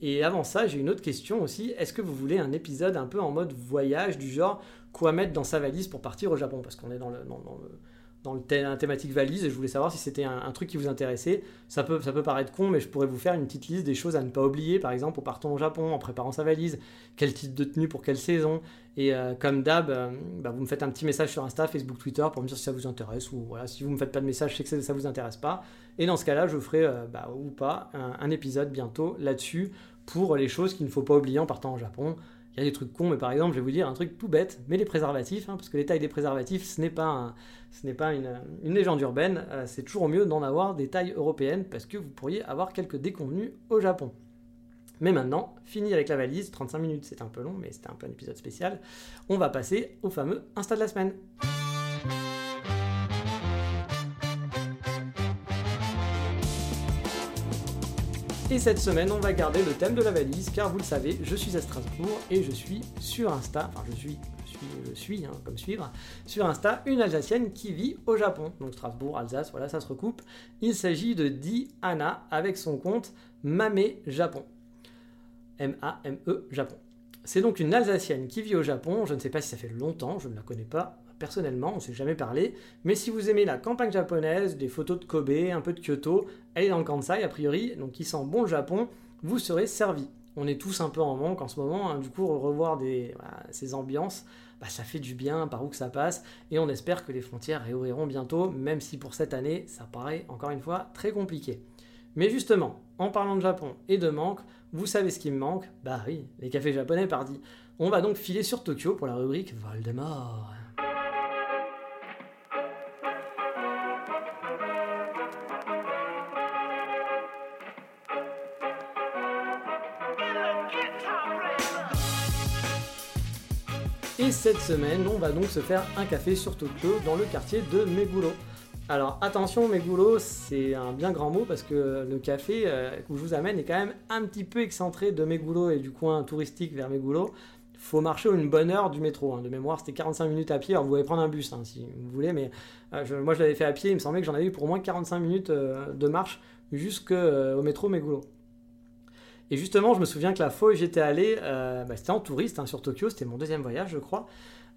et avant ça, j'ai une autre question aussi. Est-ce que vous voulez un épisode un peu en mode voyage, du genre quoi mettre dans sa valise pour partir au Japon? Parce qu'on est dans le, dans le dans le la thématique valise et je voulais savoir si c'était un, truc qui vous intéressait. Ça peut, ça peut paraître con, mais je pourrais vous faire une petite liste des choses à ne pas oublier. Par exemple, au partant au Japon, en préparant sa valise, quel type de tenue pour quelle saison. Et euh, comme d'hab, euh, bah, vous me faites un petit message sur Insta, Facebook, Twitter pour me dire si ça vous intéresse ou voilà, si vous me faites pas de message, je sais que ça vous intéresse pas. Et dans ce cas-là, je ferai euh, bah, ou pas un épisode bientôt là-dessus pour les choses qu'il ne faut pas oublier en partant au Japon. Il y a des trucs cons, mais par exemple, je vais vous dire un truc tout bête, mais les préservatifs, hein, parce que les tailles des préservatifs, ce n'est pas, une, légende urbaine, euh, c'est toujours mieux d'en avoir des tailles européennes, parce que vous pourriez avoir quelques déconvenus au Japon. Mais maintenant, fini avec la valise, 35 minutes, c'était un peu long, mais c'était un peu un épisode spécial. On va passer au fameux Insta de la semaine. Et cette semaine, on va garder le thème de la valise, car vous le savez, je suis à Strasbourg et je suis sur Insta, enfin je suis, je suis, je suis hein, comme suivre, sur Insta, une Alsacienne qui vit au Japon. Donc Strasbourg, Alsace, voilà, ça se recoupe. Il s'agit de Di Anna avec son compte Mame Japon. M-A-M-E Japon. C'est donc une Alsacienne qui vit au Japon, je ne sais pas si ça fait longtemps, je ne la connais pas, personnellement, on ne s'est jamais parlé, mais si vous aimez la campagne japonaise, des photos de Kobe, un peu de Kyoto, est dans le Kansai a priori, donc qui sent bon le Japon, vous serez servi. On est tous un peu en manque en ce moment, hein. du coup revoir ces ambiances, bah, ça fait du bien par où que ça passe, et on espère que les frontières réouvriront bientôt, même si pour cette année, ça paraît encore une fois très compliqué. Mais justement, en parlant de Japon et de manque, vous savez ce qui me manque? Bah oui, les cafés japonais, pardi. On va donc filer sur Tokyo pour la rubrique Voldemort. Et cette semaine, on va donc se faire un café sur Tokyo dans le quartier de Meguro. Alors attention, Meguro, c'est un bien grand mot parce que le café euh, où je vous amène est quand même un petit peu excentré de Meguro et du coin touristique vers Meguro. Faut marcher une bonne heure du métro. Hein. De mémoire, c'était 45 minutes à pied. Alors vous pouvez prendre un bus hein, si vous voulez, mais euh, moi je l'avais fait à pied. Il me semblait que j'en avais eu pour moins 45 minutes euh, de marche jusqu'au métro Meguro. Et justement, je me souviens que la fois où j'étais allé, euh, bah, c'était en touriste hein, sur Tokyo, c'était mon deuxième voyage, je crois.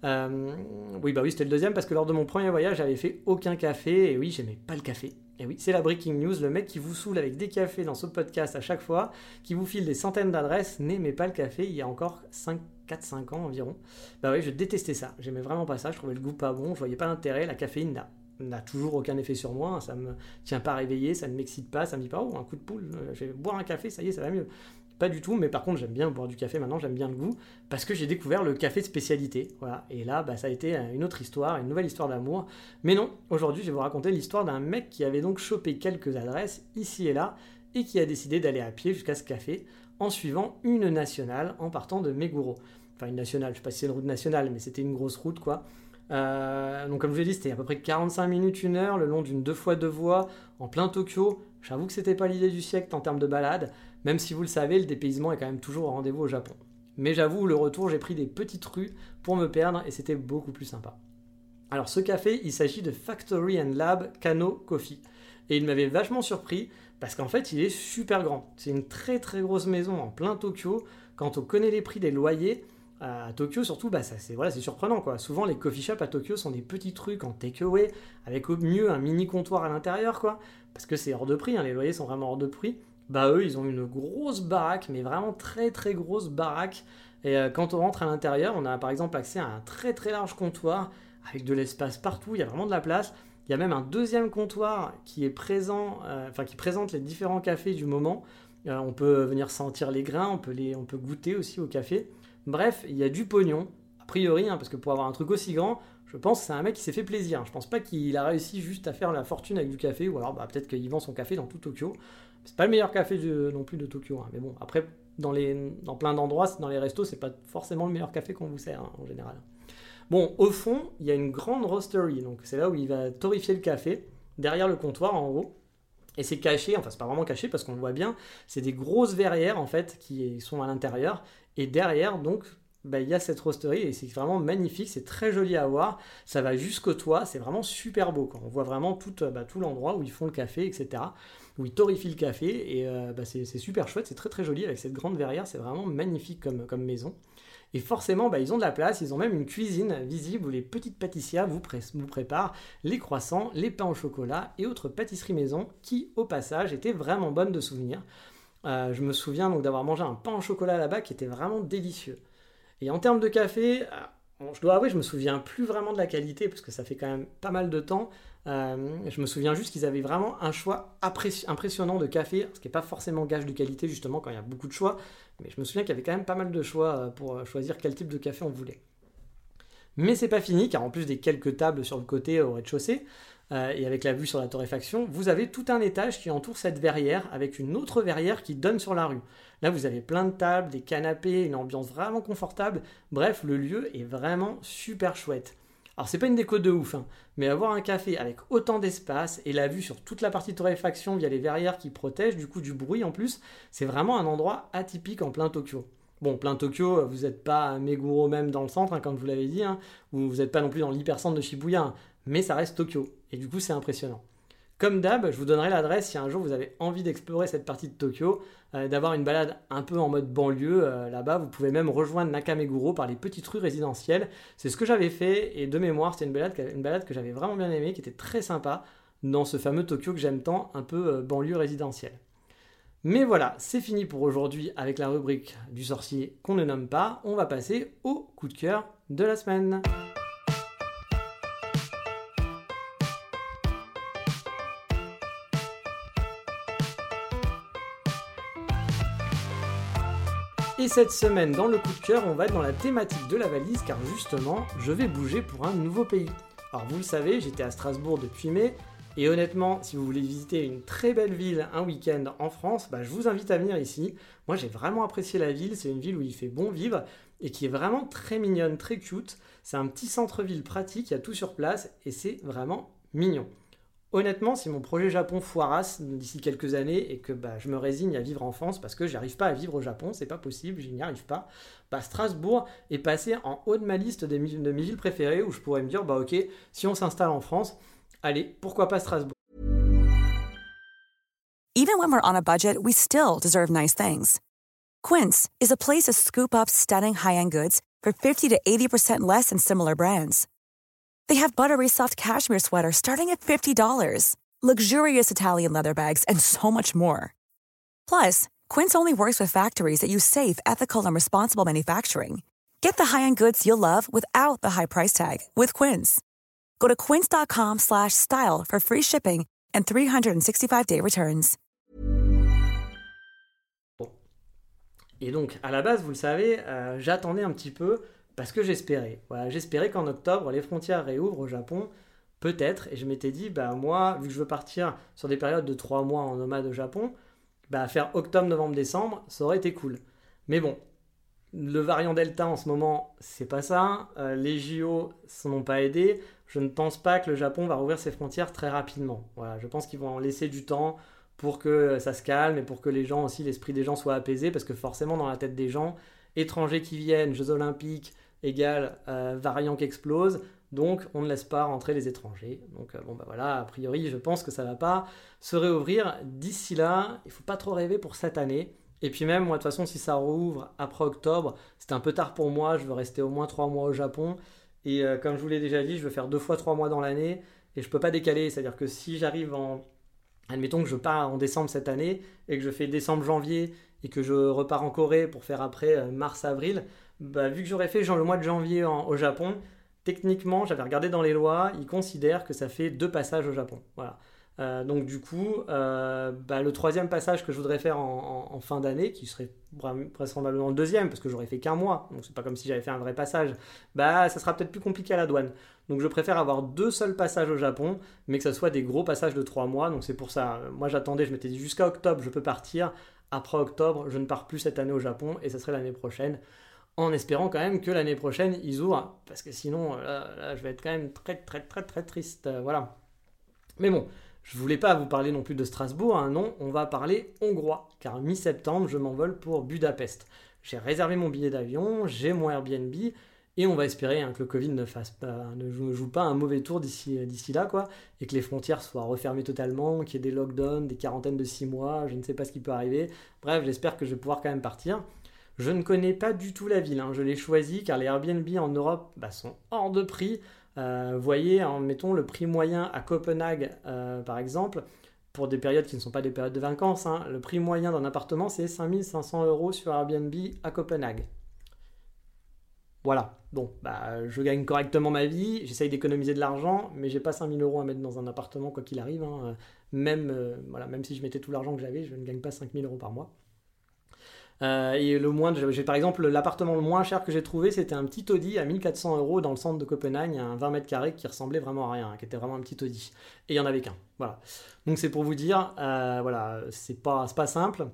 oui, bah oui, c'était le deuxième parce que lors de mon premier voyage, j'avais fait aucun café et oui, j'aimais pas le café. Et oui, c'est la breaking news, le mec qui vous saoule avec des cafés dans ce podcast à chaque fois, qui vous file des centaines d'adresses, n'aimait pas le café il y a encore 5, 4-5 ans environ. Bah oui, je détestais ça, j'aimais vraiment pas ça, je trouvais le goût pas bon, je voyais pas l'intérêt, la caféine n'a toujours aucun effet sur moi, hein, ça me tient pas réveillé, ça ne m'excite pas, ça me dit pas oh un coup de poule, euh, je vais boire un café, ça y est, ça va mieux. Pas du tout, mais par contre j'aime bien boire du café maintenant, j'aime bien le goût, parce que j'ai découvert le café de spécialité. Voilà. Et là, bah, ça a été une autre histoire, une nouvelle histoire d'amour. Mais non, aujourd'hui je vais vous raconter l'histoire d'un mec qui avait donc chopé quelques adresses ici et là, et qui a décidé d'aller à pied jusqu'à ce café en suivant une nationale en partant de Meguro. Enfin une nationale, je sais pas si c'est une route nationale, mais c'était une grosse route quoi. Euh, donc comme je l'ai dit, c'était à peu près 45 minutes, une heure, le long d'une deux fois deux voies, en plein Tokyo. J'avoue que c'était pas l'idée du siècle en termes de balade, même si vous le savez, le dépaysement est quand même toujours au rendez-vous au Japon. Mais j'avoue, le retour, j'ai pris des petites rues pour me perdre et c'était beaucoup plus sympa. Alors ce café, il s'agit de Factory and Lab Kano Coffee. Et il m'avait vachement surpris parce qu'en fait, il est super grand. C'est une très très grosse maison en plein Tokyo. Quand on connaît les prix des loyers, à Tokyo surtout, bah, c'est voilà, surprenant. quoi. Souvent, les coffee shops à Tokyo sont des petits trucs en takeaway, avec au mieux un mini comptoir à l'intérieur, quoi. Parce que c'est hors de prix, hein, les loyers sont vraiment hors de prix bah eux, ils ont une grosse baraque, mais vraiment très très grosse baraque. Et euh, quand on rentre à l'intérieur, on a par exemple accès à un très très large comptoir avec de l'espace partout, il y a vraiment de la place. Il y a même un deuxième comptoir qui est présent, euh, enfin qui présente les différents cafés du moment. Euh, on peut venir sentir les grains, on peut, les, on peut goûter aussi au café. Bref, il y a du pognon, a priori, hein, parce que pour avoir un truc aussi grand, je pense que c'est un mec qui s'est fait plaisir. Je pense pas qu'il a réussi juste à faire la fortune avec du café, ou alors bah, peut-être qu'il vend son café dans tout Tokyo. C'est pas le meilleur café non plus de Tokyo, hein. mais bon, après, dans plein d'endroits, dans les restos, c'est pas forcément le meilleur café qu'on vous sert hein, en général. Bon, au fond, il y a une grande roastery, donc c'est là où il va torréfier le café, derrière le comptoir en haut. Et c'est caché, enfin c'est pas vraiment caché parce qu'on le voit bien, c'est des grosses verrières en fait qui sont à l'intérieur. Et derrière, donc, bah, il y a cette roasterie et c'est vraiment magnifique, c'est très joli à voir. Ça va jusqu'au toit, c'est vraiment super beau. On voit vraiment tout, bah, tout l'endroit où ils font le café, etc où ils torréfient le café et euh, bah, c'est super chouette, c'est très très joli avec cette grande verrière, c'est vraiment magnifique comme, maison. Et forcément, ils ont de la place, ils ont même une cuisine visible où les petites pâtissières vous, vous préparent les croissants, les pains au chocolat et autres pâtisseries maison qui, au passage, étaient vraiment bonnes de souvenir. Euh, je me souviens donc d'avoir mangé un pain au chocolat là-bas qui était vraiment délicieux. Et en termes de café, euh, je dois avouer, je me souviens plus vraiment de la qualité parce que ça fait quand même pas mal de temps. Euh, je me souviens juste qu'ils avaient vraiment un choix impressionnant de café, ce qui n'est pas forcément gage de qualité justement quand il y a beaucoup de choix, mais je me souviens qu'il y avait quand même pas mal de choix pour choisir quel type de café on voulait. Mais c'est pas fini, car en plus des quelques tables sur le côté au rez-de-chaussée, et avec la vue sur la torréfaction, vous avez tout un étage qui entoure cette verrière, avec une autre verrière qui donne sur la rue. Là, vous avez plein de tables, des canapés, une ambiance vraiment confortable. Bref, le lieu est vraiment super chouette. Alors c'est pas une déco de ouf, hein, mais avoir un café avec autant d'espace et la vue sur toute la partie torréfaction via les verrières qui protègent du coup du bruit en plus, c'est vraiment un endroit atypique en plein Tokyo. Bon, plein Tokyo, vous n'êtes pas à Meguro même dans le centre, hein, comme vous l'avez dit, hein, ou vous n'êtes pas non plus dans l'hypercentre de Shibuya, mais ça reste Tokyo. Et du coup, c'est impressionnant. Comme d'hab, je vous donnerai l'adresse si un jour vous avez envie d'explorer cette partie de Tokyo, euh, d'avoir une balade un peu en mode banlieue euh, là-bas. Vous pouvez même rejoindre Nakameguro par les petites rues résidentielles. C'est ce que j'avais fait et de mémoire, c'était une balade, une balade que j'avais vraiment bien aimée, qui était très sympa dans ce fameux Tokyo que j'aime tant, un peu euh, banlieue résidentielle. Mais voilà, c'est fini pour aujourd'hui avec la rubrique du sorcier qu'on ne nomme pas. On va passer au coup de cœur de la semaine. Et cette semaine, dans le coup de cœur, on va être dans la thématique de la valise car justement, je vais bouger pour un nouveau pays. Alors vous le savez, j'étais à Strasbourg depuis mai et honnêtement, si vous voulez visiter une très belle ville un week-end en France, bah, je vous invite à venir ici. Moi j'ai vraiment apprécié la ville, c'est une ville où il fait bon vivre et qui est vraiment très mignonne, très cute. C'est un petit centre-ville pratique, il y a tout sur place et c'est vraiment mignon. Honnêtement, si mon projet Japon foirasse d'ici quelques années et que bah, je me résigne à vivre en France parce que j'arrive pas à vivre au Japon, c'est pas possible, je n'y arrive pas, bah, Strasbourg est passé en haut de ma liste de mes villes préférées où je pourrais me dire, bah ok, si on s'installe en France, allez, pourquoi pas Strasbourg. Even when we're on a budget, we still deserve nice things. Quince is a place to scoop up stunning high-end goods for 50 to 80% less than similar brands. They have buttery soft cashmere sweaters starting at $50, luxurious Italian leather bags, and so much more. Plus, Quince only works with factories that use safe, ethical, and responsible manufacturing. Get the high-end goods you'll love without the high price tag with Quince. Go to quince.com/style for free shipping and 365-day returns. Et donc, à la base, vous le savez, euh, j'attendais un petit peu parce que j'espérais. Voilà, j'espérais qu'en octobre, les frontières réouvrent au Japon, peut-être. Et je m'étais dit, bah moi, vu que je veux partir sur des périodes de 3 mois en nomade au Japon, bah faire octobre, novembre, décembre, ça aurait été cool. Mais bon, le variant Delta en ce moment, c'est pas ça. Euh, les JO s'en ont pas aidé. Je ne pense pas que le Japon va rouvrir ses frontières très rapidement. Voilà, je pense qu'ils vont en laisser du temps pour que ça se calme et pour que les gens aussi, l'esprit des gens soit apaisé, parce que forcément, dans la tête des gens, étrangers qui viennent, Jeux Olympiques, égale euh, variant qui explose, donc on ne laisse pas rentrer les étrangers. Donc euh, bon bah voilà, a priori, je pense que ça va pas se réouvrir d'ici là. Il faut pas trop rêver pour cette année. Et puis même, moi, de toute façon, si ça rouvre après octobre, c'est un peu tard pour moi. Je veux rester au moins trois mois au Japon. Et euh, comme je vous l'ai déjà dit, je veux faire deux fois trois mois dans l'année. Et je peux pas décaler. C'est-à-dire que si j'arrive en... Admettons que je pars en décembre cette année et que je fais décembre-janvier et que je repars en Corée pour faire après mars-avril, bah, vu que j'aurais fait genre, le mois de janvier au Japon, techniquement, j'avais regardé dans les lois, ils considèrent que ça fait deux passages au Japon. Voilà. Euh, donc du coup, euh, bah, le troisième passage que je voudrais faire en, fin d'année, qui serait vraisemblablement le deuxième, parce que j'aurais fait qu'un mois, donc c'est pas comme si j'avais fait un vrai passage, bah ça sera peut-être plus compliqué à la douane. Donc je préfère avoir deux seuls passages au Japon, mais que ça soit des gros passages de trois mois. Donc c'est pour ça. Moi j'attendais, je m'étais dit jusqu'à octobre je peux partir. Après octobre, je ne pars plus cette année au Japon et ça serait l'année prochaine. En espérant quand même que l'année prochaine ils ouvrent, parce que sinon là, je vais être quand même très très très très triste. Euh, voilà. Mais bon, je voulais pas vous parler non plus de Strasbourg, hein, non, on va parler hongrois, car mi-septembre, je m'envole pour Budapest. J'ai réservé mon billet d'avion, j'ai mon Airbnb, et on va espérer hein, que le Covid ne, fasse pas, joue, pas un mauvais tour d'ici là, quoi, et que les frontières soient refermées totalement, qu'il y ait des lockdowns, des quarantaines de 6 mois, je ne sais pas ce qui peut arriver. Bref, j'espère que je vais pouvoir quand même partir. Je ne connais pas du tout la ville, hein. je l'ai choisi car les Airbnb en Europe bah, sont hors de prix. Euh, voyez, en, mettons le prix moyen à Copenhague, euh, par exemple, pour des périodes qui ne sont pas des périodes de vacances, hein, le prix moyen d'un appartement, c'est 5500 euros sur Airbnb à Copenhague. Voilà, bon, bah, je gagne correctement ma vie, j'essaye d'économiser de l'argent, mais j'ai pas 5000 euros à mettre dans un appartement, quoi qu'il arrive. Hein. Même, euh, même si je mettais tout l'argent que j'avais, je ne gagne pas 5000 euros par mois. Euh, et le moins, j'ai par exemple l'appartement le moins cher que j'ai trouvé, c'était un petit Audi à 1400 euros dans le centre de Copenhague, un 20 mètres carrés qui ressemblait vraiment à rien, qui était vraiment un petit Audi. Et il y en avait qu'un. Voilà. Donc c'est pour vous dire, euh, voilà, c'est pas, pas simple.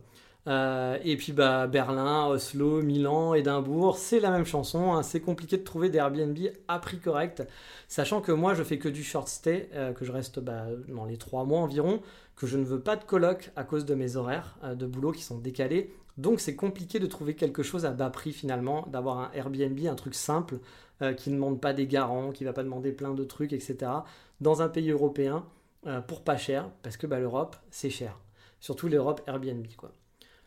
Euh, et puis bah, Berlin, Oslo, Milan, Édimbourg, c'est la même chanson. Hein. C'est compliqué de trouver des Airbnb à prix correct, sachant que moi je fais que du short stay, que je reste bah, dans les 3 mois environ, que je ne veux pas de coloc à cause de mes horaires de boulot qui sont décalés. Donc c'est compliqué de trouver quelque chose à bas prix finalement, d'avoir un Airbnb, un truc simple, euh, qui ne demande pas des garants, qui ne va pas demander plein de trucs, etc. Dans un pays européen, euh, pour pas cher, parce que bah, l'Europe, c'est cher. Surtout l'Europe Airbnb, quoi.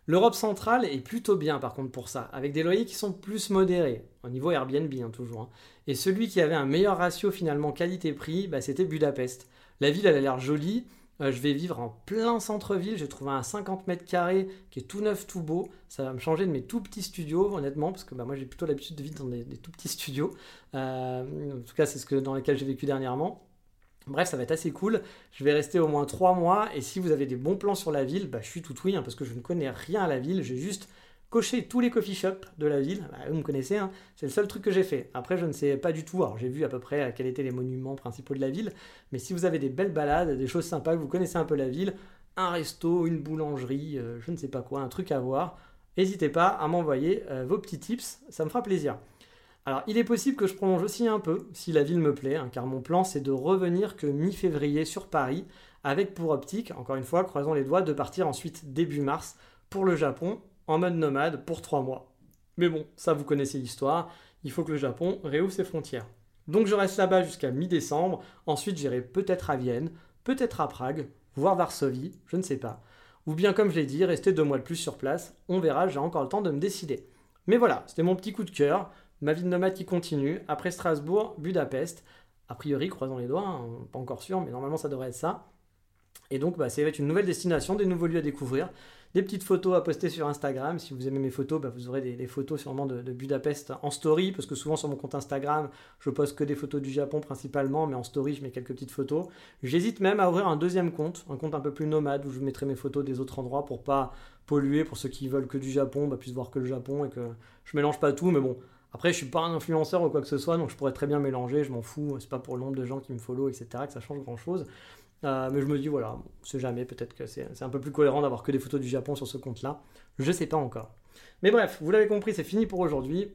L'Europe centrale est plutôt bien par contre pour ça, avec des loyers qui sont plus modérés, au niveau Airbnb hein, toujours. Hein. Et celui qui avait un meilleur ratio finalement qualité-prix, bah, c'était Budapest. La ville, elle a l'air jolie, euh, je vais vivre en plein centre-ville. J'ai trouvé un 50 mètres carrés qui est tout neuf, tout beau. Ça va me changer de mes tout petits studios, honnêtement, parce que bah, moi j'ai plutôt l'habitude de vivre dans des, tout petits studios. Euh, en tout cas, c'est ce que, dans lesquels j'ai vécu dernièrement. Bref, ça va être assez cool. Je vais rester au moins 3 mois. Et si vous avez des bons plans sur la ville, bah, je suis tout oui, hein, parce que je ne connais rien à la ville. J'ai juste cocher tous les coffee shops de la ville. Bah, vous me connaissez, hein. c'est le seul truc que j'ai fait. Après, je ne sais pas du tout. Alors, j'ai vu à peu près quels étaient les monuments principaux de la ville. Mais si vous avez des belles balades, des choses sympas, que vous connaissez un peu la ville, un resto, une boulangerie, euh, je ne sais pas quoi, un truc à voir, n'hésitez pas à m'envoyer euh, vos petits tips. Ça me fera plaisir. Alors, il est possible que je prolonge aussi un peu, si la ville me plaît, hein, car mon plan c'est de revenir que mi-février sur Paris, avec pour optique, encore une fois, croisons les doigts, de partir ensuite début mars pour le Japon en mode nomade pour trois mois. Mais bon, ça vous connaissez l'histoire, il faut que le Japon réouvre ses frontières. Donc je reste là-bas jusqu'à mi-décembre, ensuite j'irai peut-être à Vienne, peut-être à Prague, voire Varsovie, je ne sais pas. Ou bien comme je l'ai dit, rester deux mois de plus sur place, on verra, j'ai encore le temps de me décider. Mais voilà, c'était mon petit coup de cœur, ma vie de nomade qui continue. Après Strasbourg, Budapest. A priori, croisons les doigts, hein, pas encore sûr, mais normalement ça devrait être ça. Et donc, bah, ça va être une nouvelle destination, des nouveaux lieux à découvrir, des petites photos à poster sur Instagram. Si vous aimez mes photos, bah, vous aurez des, photos sûrement de, Budapest en story, parce que souvent sur mon compte Instagram, je poste que des photos du Japon principalement, mais en story, je mets quelques petites photos. J'hésite même à ouvrir un deuxième compte, un compte un peu plus nomade, où je mettrai mes photos des autres endroits pour pas polluer, pour ceux qui veulent que du Japon, bah, puissent voir que le Japon et que je mélange pas tout, mais bon. Après, je suis pas un influenceur ou quoi que ce soit, donc je pourrais très bien mélanger, je m'en fous, c'est pas pour le nombre de gens qui me follow, etc., que ça change grand chose. Euh, mais je me dis, voilà, on sait jamais, peut-être que c'est un peu plus cohérent d'avoir que des photos du Japon sur ce compte-là. Je sais pas encore. Mais bref, vous l'avez compris, c'est fini pour aujourd'hui.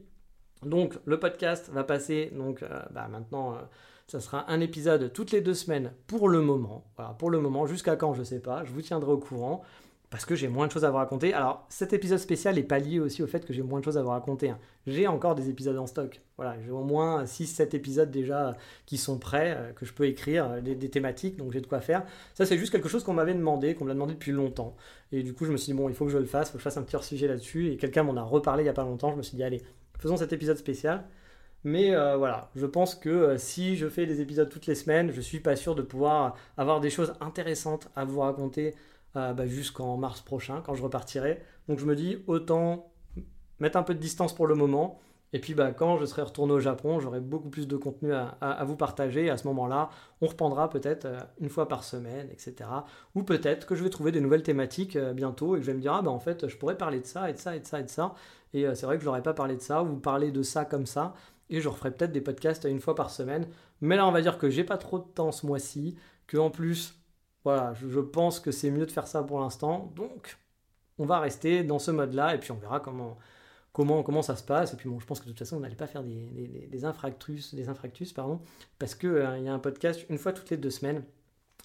Donc, le podcast va passer, donc euh, bah, maintenant, euh, ça sera un épisode toutes les deux semaines pour le moment. Voilà, pour le moment, jusqu'à quand, je sais pas, je vous tiendrai au courant parce que j'ai moins de choses à vous raconter. Alors, cet épisode spécial est pas lié aussi au fait que j'ai moins de choses à vous raconter. Hein. J'ai encore des épisodes en stock. Voilà, j'ai au moins 6-7 épisodes déjà qui sont prêts, euh, que je peux écrire, euh, des, thématiques, donc j'ai de quoi faire. Ça, c'est juste quelque chose qu'on m'avait demandé, qu'on me l'a demandé depuis longtemps. Et du coup, je me suis dit, bon, il faut que je le fasse, il faut que je fasse un petit sujet là-dessus. Et quelqu'un m'en a reparlé il y a pas longtemps. Je me suis dit, allez, faisons cet épisode spécial. Mais euh, voilà, je pense que si je fais des épisodes toutes les semaines, je suis pas sûr de pouvoir avoir des choses intéressantes à vous raconter euh, bah, jusqu'en mars prochain, quand je repartirai. Donc je me dis, autant mettre un peu de distance pour le moment. Et puis bah, quand je serai retourné au Japon, j'aurai beaucoup plus de contenu à, vous partager. à ce moment-là, on reprendra peut-être euh, une fois par semaine, etc. Ou peut-être que je vais trouver des nouvelles thématiques euh, bientôt et que je vais me dire, ah bah en fait, je pourrais parler de ça et de ça et de ça et de ça. Et c'est vrai que je n'aurais pas parlé de ça ou parler de ça comme ça. Et je referai peut-être des podcasts une fois par semaine. Mais là, on va dire que j'ai pas trop de temps ce mois-ci, que en plus, voilà, je, pense que c'est mieux de faire ça pour l'instant. Donc, on va rester dans ce mode-là et puis on verra comment, comment, ça se passe. Et puis bon, je pense que de toute façon, on n'allait pas faire des, des, infractus, des infractus, pardon, parce qu'il euh, y a un podcast une fois toutes les deux semaines.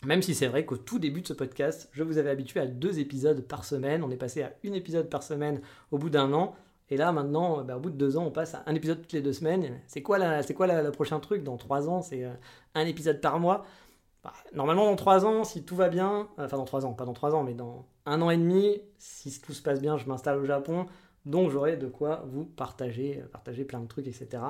Même si c'est vrai qu'au tout début de ce podcast, je vous avais habitué à deux épisodes par semaine. On est passé à une épisode par semaine au bout d'un an. Et là, maintenant, bah, au bout de deux ans, on passe à un épisode toutes les deux semaines. C'est quoi, la, c'est quoi le prochain truc? Dans trois ans, c'est euh, un épisode par mois. Bah, normalement, dans 3 ans, si tout va bien, euh, enfin dans 3 ans, pas dans 3 ans, mais dans un an et demi, si tout se passe bien, je m'installe au Japon, donc j'aurai de quoi vous partager, euh, partager plein de trucs, etc.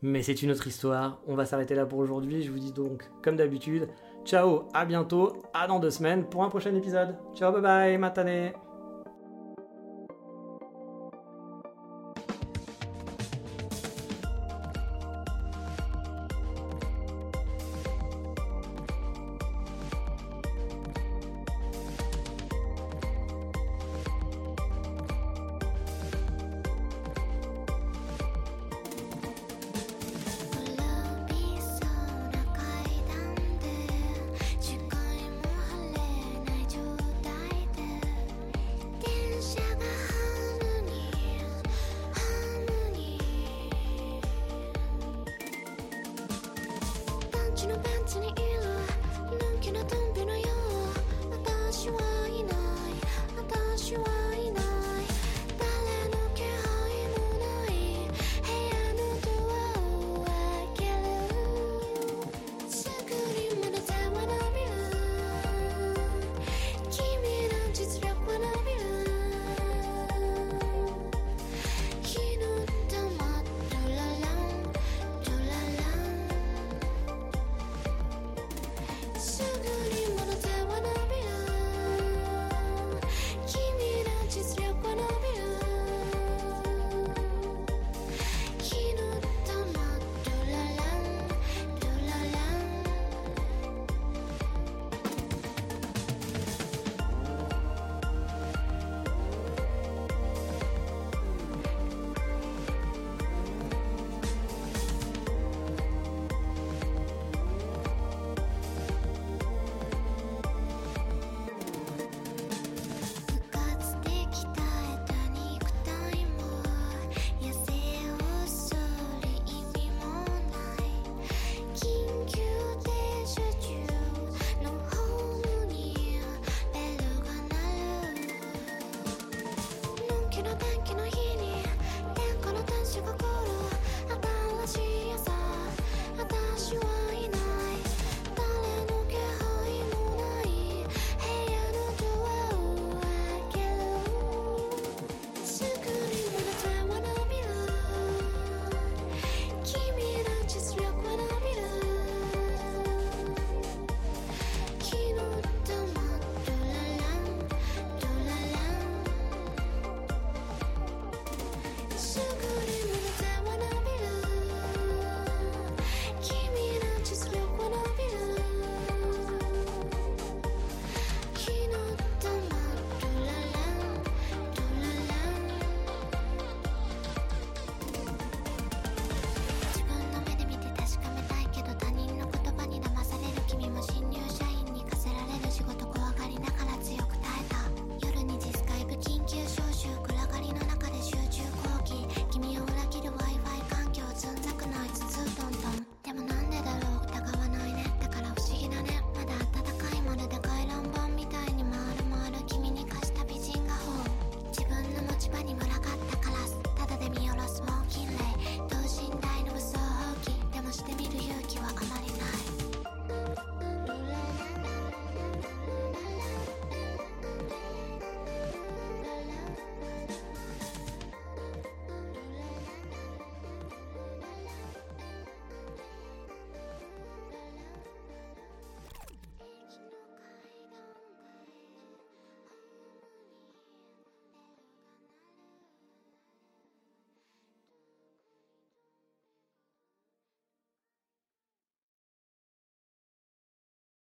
Mais c'est une autre histoire, on va s'arrêter là pour aujourd'hui, je vous dis donc, comme d'habitude, ciao, à bientôt, à dans deux semaines pour un prochain épisode. Ciao, bye bye, matane